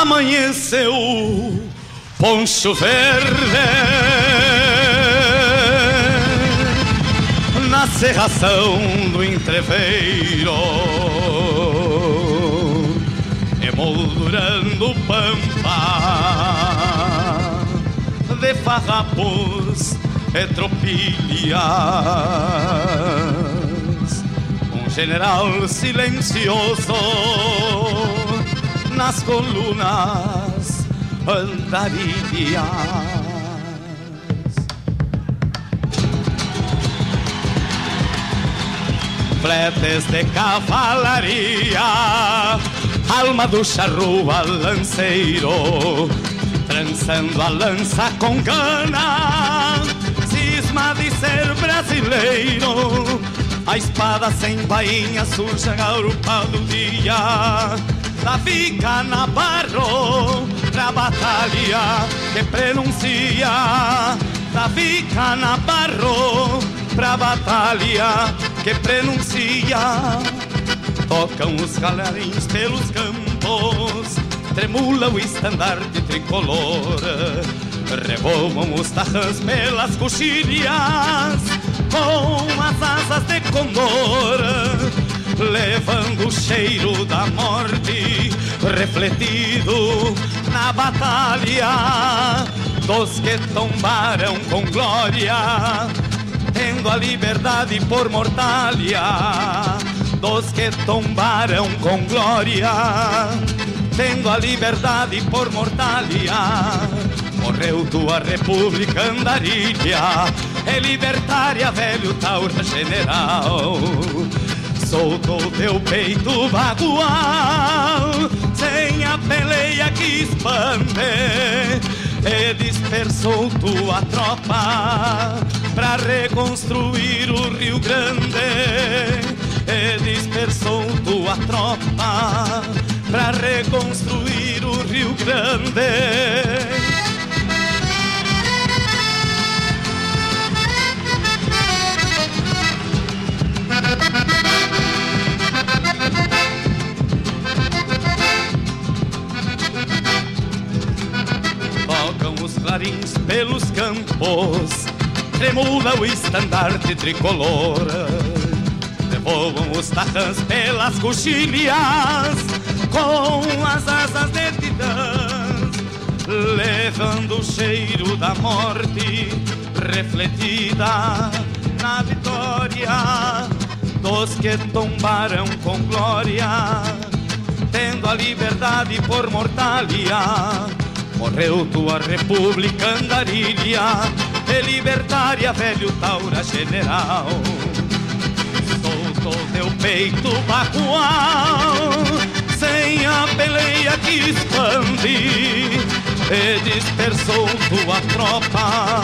Amanheceu poncho verde na serração do entreveiro, emoldurando pampa de farrapos e tropilhas. Um general silencioso nas colunas andarilhas. Fletes de cavalaria, alma do charrua lanceiro, trançando a lança com gana, cisma de ser brasileiro. A espada sem bainha surge agrupado dia Davi Canabarro pra batalha que prenuncia. Davi Canabarro pra batalha que prenuncia. Tocam os galerins pelos campos Tremula o estandarte tricolor. Revoam os tarrãs pelas coxilhas Com as asas de condor levando o cheiro da morte refletido na batalha dos que tombaram com glória, tendo a liberdade por mortalha. Dos que tombaram com glória, tendo a liberdade por mortalha. Morreu tua república andarilha, é libertária, velho taura general soltou teu peito vagual, sem a peleia que expande, e dispersou tua tropa pra reconstruir o Rio Grande, e dispersou tua tropa pra reconstruir o Rio Grande. Clarins pelos campos, tremula o estandarte tricolor. Devolvam os tarrãs pelas coxilhas, com as asas de titãs, levando o cheiro da morte refletida na vitória dos que tombaram com glória a liberdade por mortalia. Morreu tua república andarilha, e libertária, velho Taura General. Soltou teu peito bacual, sem a peleia que expande, e dispersou tua tropa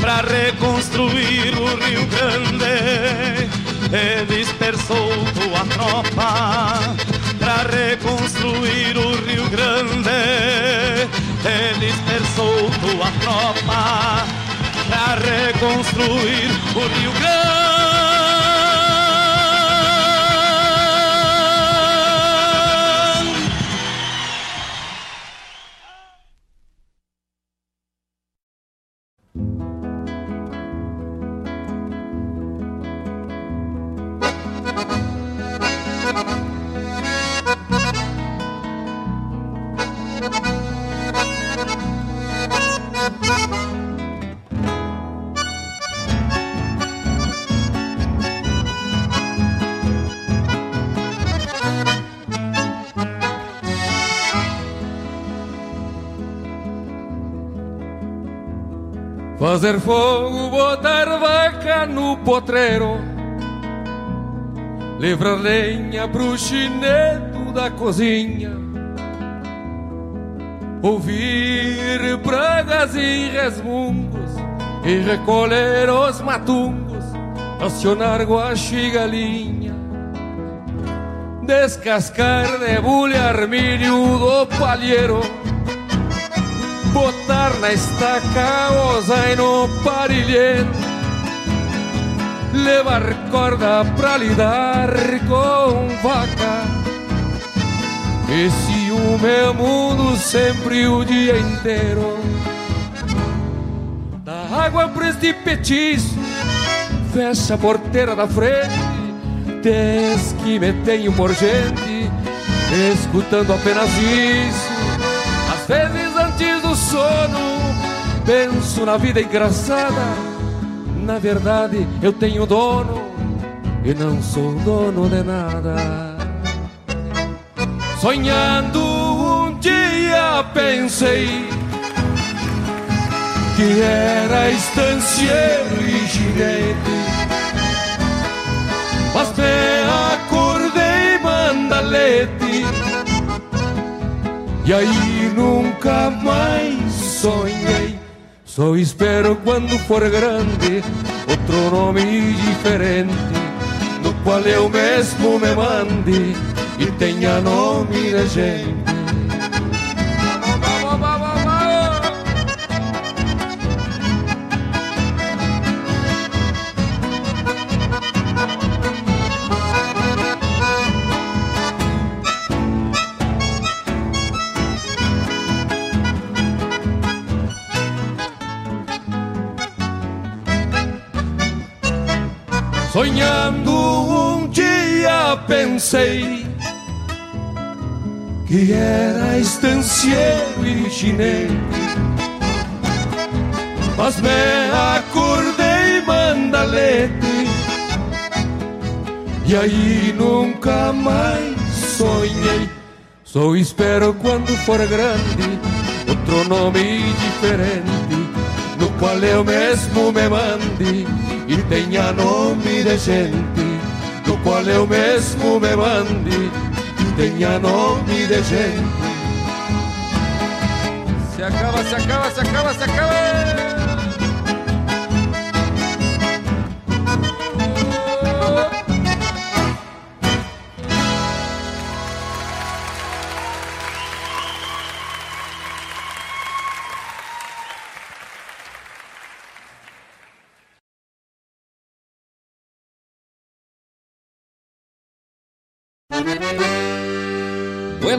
pra reconstruir o Rio Grande. E dispersou tua tropa pra reconstruir o Rio Grande. E dispersou tua tropa pra reconstruir o Rio Grande. Fazer fogo, botar vaca no potreiro. Livrar lenha pro chineto da cozinha. Ouvir pragas e resmungos E recolher os matungos. Acionar guacho e galinha. Descascar, debulhar milho do palheiro botar na estaca osa e no parilheiro levar corda pra lidar com vaca. Esse o meu mundo sempre o dia inteiro dá água pra este petiço fecha a porteira da frente diz que me tenho por gente escutando apenas isso. Às vezes do sono penso na vida engraçada. Na verdade eu tenho dono e não sou dono de nada. Sonhando um dia pensei que era estancieiro e ginete, mas me acordei mandalete. E aí nunca mais sonhei. Só espero quando for grande outro nome diferente, no qual eu mesmo me mande e tenha nome de gente. Pensei que era estancieiro e chinês, mas me acordei mandalete e aí nunca mais sonhei. Só espero quando for grande outro nome diferente, no qual eu mesmo me mande e tenha nome de gente, qual eu mesmo me mande e tenha nome de gente. Se acaba, se acaba, se acaba, se acaba.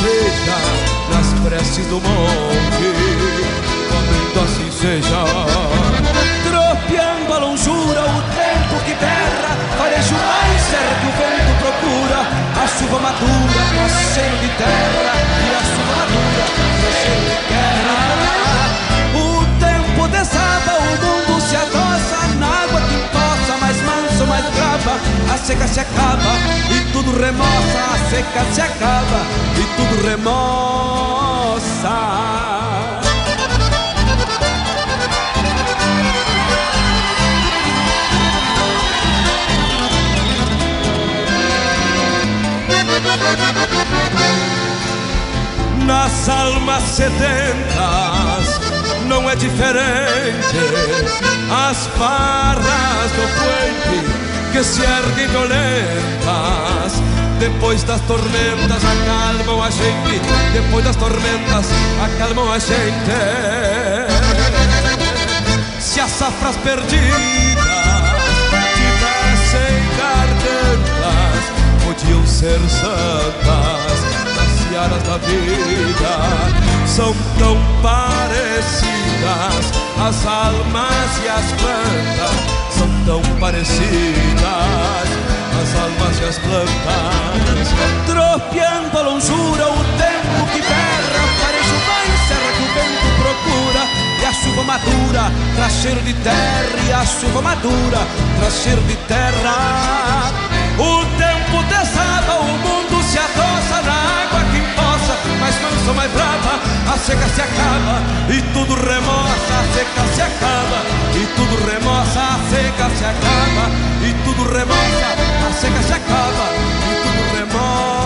Seja, nas preces do monte, no amém do assim seja. Tropeando a longura, o tempo que berra, farejo mais serra que o vento procura, a chuva madura, cheio de terra, brava, a seca se acaba e tudo remoça, a seca se acaba e tudo remoça. Nas almas sedentas não é diferente. As barras do puente que se erguem violentas. Depois das tormentas acalmam a gente. Depois das tormentas acalmam a gente. Se as safras perdidas tivessem gargantas, podiam ser santas nas searas da vida. São tão parecidas as almas e as plantas são tão parecidas. As almas e as plantas, tropeando a longura, o tempo que berra, parejo vai serra que o vento procura. E a chuva madura traz cheiro de terra, e a chuva madura traz cheiro de terra. O tempo desaba, o mundo se adoça na manso, mais brava, a seca se acaba e tudo remoça, a seca se acaba e tudo remoça, a seca se acaba e tudo remoça, a seca se acaba e tudo remoça.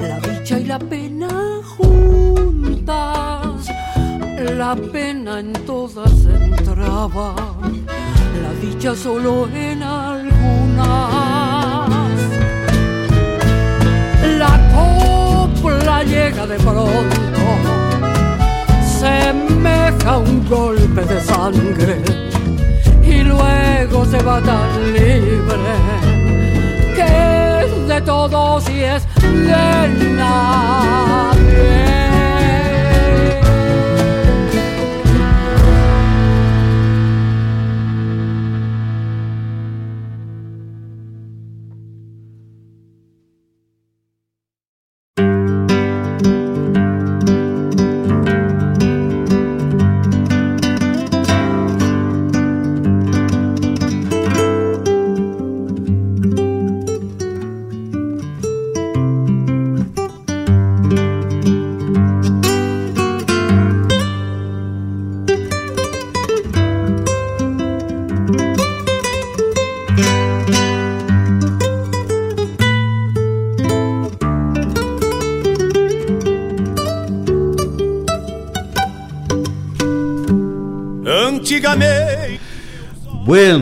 La dicha y la pena juntas. La pena en todas entraba, la dicha solo en algunas. La copla llega de pronto, semeja un golpe de sangre y luego se va tan libre todos y es de nadie.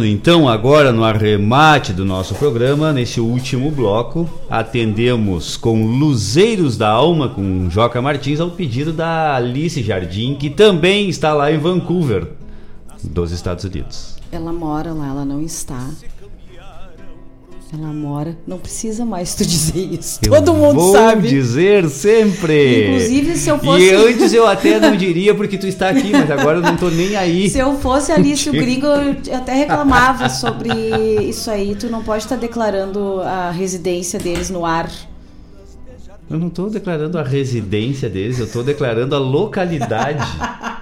Então agora no arremate do nosso programa, nesse último bloco, atendemos com Luzeiros da Alma com Joca Martins ao pedido da Alice Jardim, que também está lá em Vancouver, dos Estados Unidos. Ela mora lá, ela não está. Ela mora. Não precisa mais tu [laughs] dizer isso. Eu Todo mundo vou sabe. dizer sempre. Inclusive, se eu fosse- E antes eu até não diria porque tu está aqui, mas agora eu não tô nem aí. Se eu fosse Alice o Gringo, eu até reclamava sobre isso aí. Tu não pode estar declarando a residência deles no ar. Eu não estou declarando a residência deles, eu estou declarando a localidade. [laughs]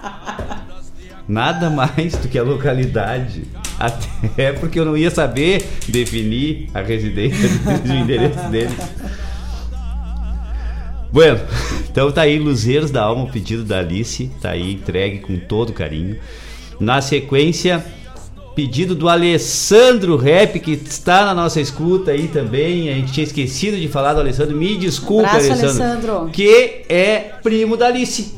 Nada mais do que a localidade. Até porque eu não ia saber definir a residência o [laughs] endereço deles. Bueno, então tá aí Luzeiros da Alma, o pedido da Alice, tá aí entregue com todo carinho. Na sequência, pedido do Alessandro Rap, que está na nossa escuta aí também. A gente tinha esquecido de falar do Alessandro. Me desculpa, Abraço, Alessandro. Alessandro. Que é primo da Alice.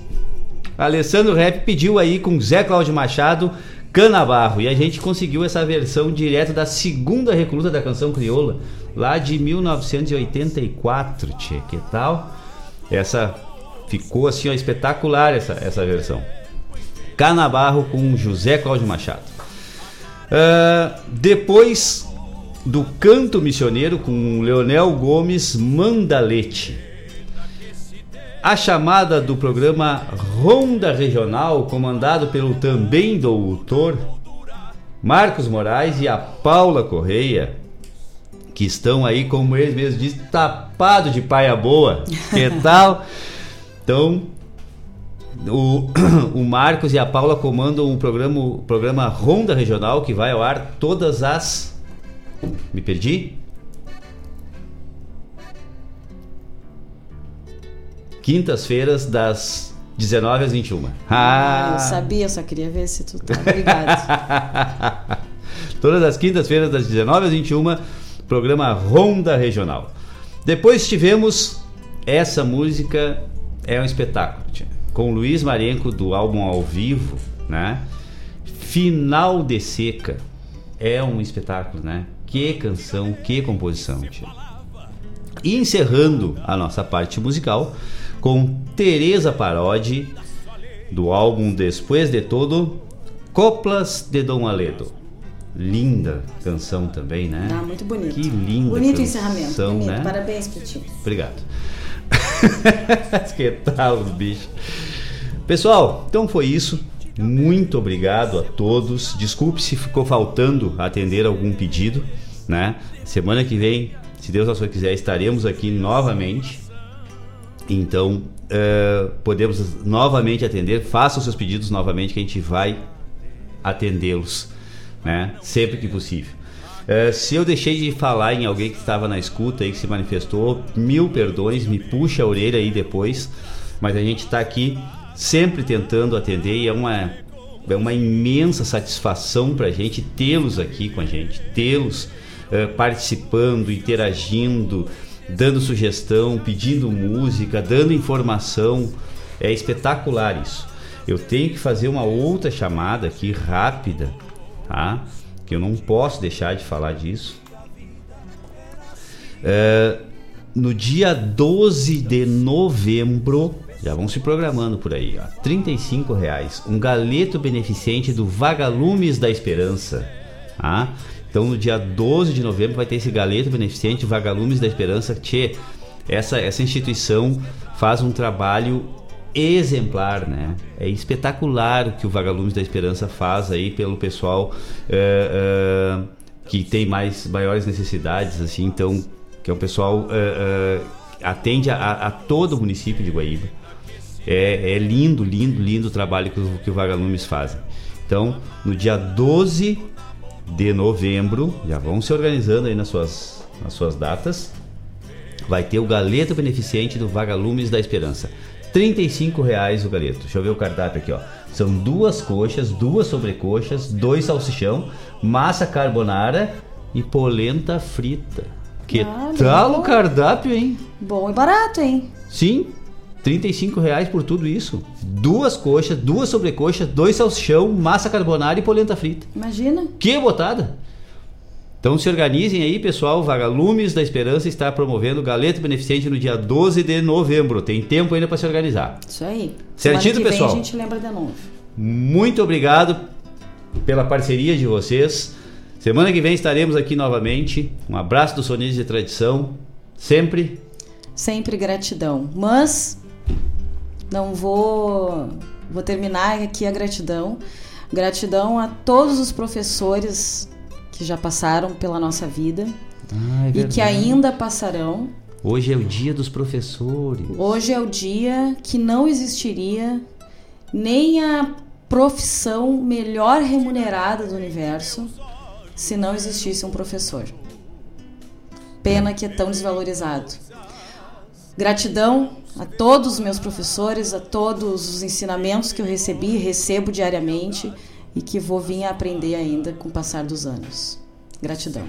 Alessandro Rap pediu aí com Zé Cláudio Machado, Canabarro. E a gente conseguiu essa versão direto da segunda recluta da canção crioula, lá de 1984, tchê, que tal? Essa ficou assim, ó, espetacular essa, essa versão. Canabarro com José Cláudio Machado. Ah, depois do Canto Missioneiro com Leonel Gomes Mandalete. A chamada do programa Ronda Regional, comandado pelo também doutor Marcos Moraes e a Paula Correia, que estão aí, como eles mesmos dizem, tapado de paia boa. Que [laughs] tal? Então, o, [clears throat] o Marcos e a Paula comandam o programa, o programa Ronda Regional, que vai ao ar todas as. Me perdi? Quintas-feiras, das 19 às 21. Ah, Ah! eu sabia, eu só queria ver se tu tá ligado. [laughs] Todas as quintas-feiras, das 19 às 21, programa Ronda Regional. Depois tivemos essa música, é um espetáculo, tia, com Luiz Marenco do álbum ao vivo, né? Final de Seca. É um espetáculo, né? Que canção, que composição, tia. E encerrando a nossa parte musical com Teresa Parodi do álbum Depois de Todo, Coplas de Dom Aledo. Linda canção também, né? Ah, muito bonito. Que linda Bonito canção, encerramento. Bonito. né? Parabéns pra ti. Obrigado. [laughs] que tal, bicho? Pessoal, então foi isso. Muito obrigado a todos. Desculpe se ficou faltando atender algum pedido, né? Semana que vem, se Deus assim quiser, estaremos aqui novamente. Então, eh, podemos novamente atender. Façam seus pedidos novamente que a gente vai atendê-los, né? Sempre que possível. Eh, se eu deixei de falar em alguém que estava na escuta e que se manifestou, mil perdões, me puxa a orelha aí depois. Mas a gente está aqui sempre tentando atender e é uma, é uma imensa satisfação para a gente tê-los aqui com a gente, tê-los eh, participando, interagindo, dando sugestão, pedindo música, dando informação. É espetacular isso. Eu tenho que fazer uma outra chamada aqui rápida, tá? Que eu não posso deixar de falar disso. É, no dia 12 de novembro, já vão se programando por aí, ó, 35 reais, um galeto beneficente do Vagalumes da Esperança, tá? Então no dia 12 de novembro vai ter esse galeto beneficente Vagalumes da Esperança, tchê, essa, essa instituição faz um trabalho exemplar, né? É espetacular o que o Vagalumes da Esperança faz aí pelo pessoal é, é, que tem mais maiores necessidades, assim, então que é um pessoal é, atende a, a, todo o município de Guaíba. É, é lindo, lindo, lindo o trabalho que, o, que o Vagalumes fazem. Então, no dia 12 de novembro, já vão se organizando aí nas suas, nas suas datas, vai ter o galeto beneficente do Vagalumes da Esperança. 35 reais o galeto. Deixa eu ver o cardápio aqui, ó. São duas coxas, duas sobrecoxas, dois salsichão, massa carbonara e polenta frita. Que Ah, tal bom. o cardápio, hein? Bom e barato, hein? Sim, 35 reais por tudo isso. Duas coxas, duas sobrecoxas, dois salsichão, massa carbonara e polenta frita. Imagina. Que botada! Então se organizem aí, pessoal. Vagalumes da Esperança está promovendo Galeto Beneficente no dia 12 de novembro. Tem tempo ainda para se organizar. Isso aí. Certinho, pessoal? A gente lembra de novo. Muito obrigado pela parceria de vocês. Semana que vem estaremos aqui novamente. Um abraço do Sonistas de Tradição. Sempre. Sempre gratidão. Mas não vou vou terminar aqui a gratidão. Gratidão a todos os professores que já passaram pela nossa vida Ah, é e que ainda passarão. Hoje é o dia dos professores. Hoje é o dia que não existiria nem a profissão melhor remunerada do universo se não existisse um professor. Pena que é tão desvalorizado. Gratidão a todos os meus professores, a todos os ensinamentos que eu recebi e recebo diariamente e que vou vir a aprender ainda com o passar dos anos. Gratidão.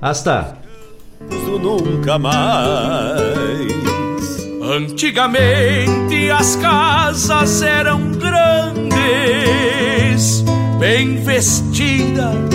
Hasta. nunca mais. Antigamente as casas eram grandes, bem vestidas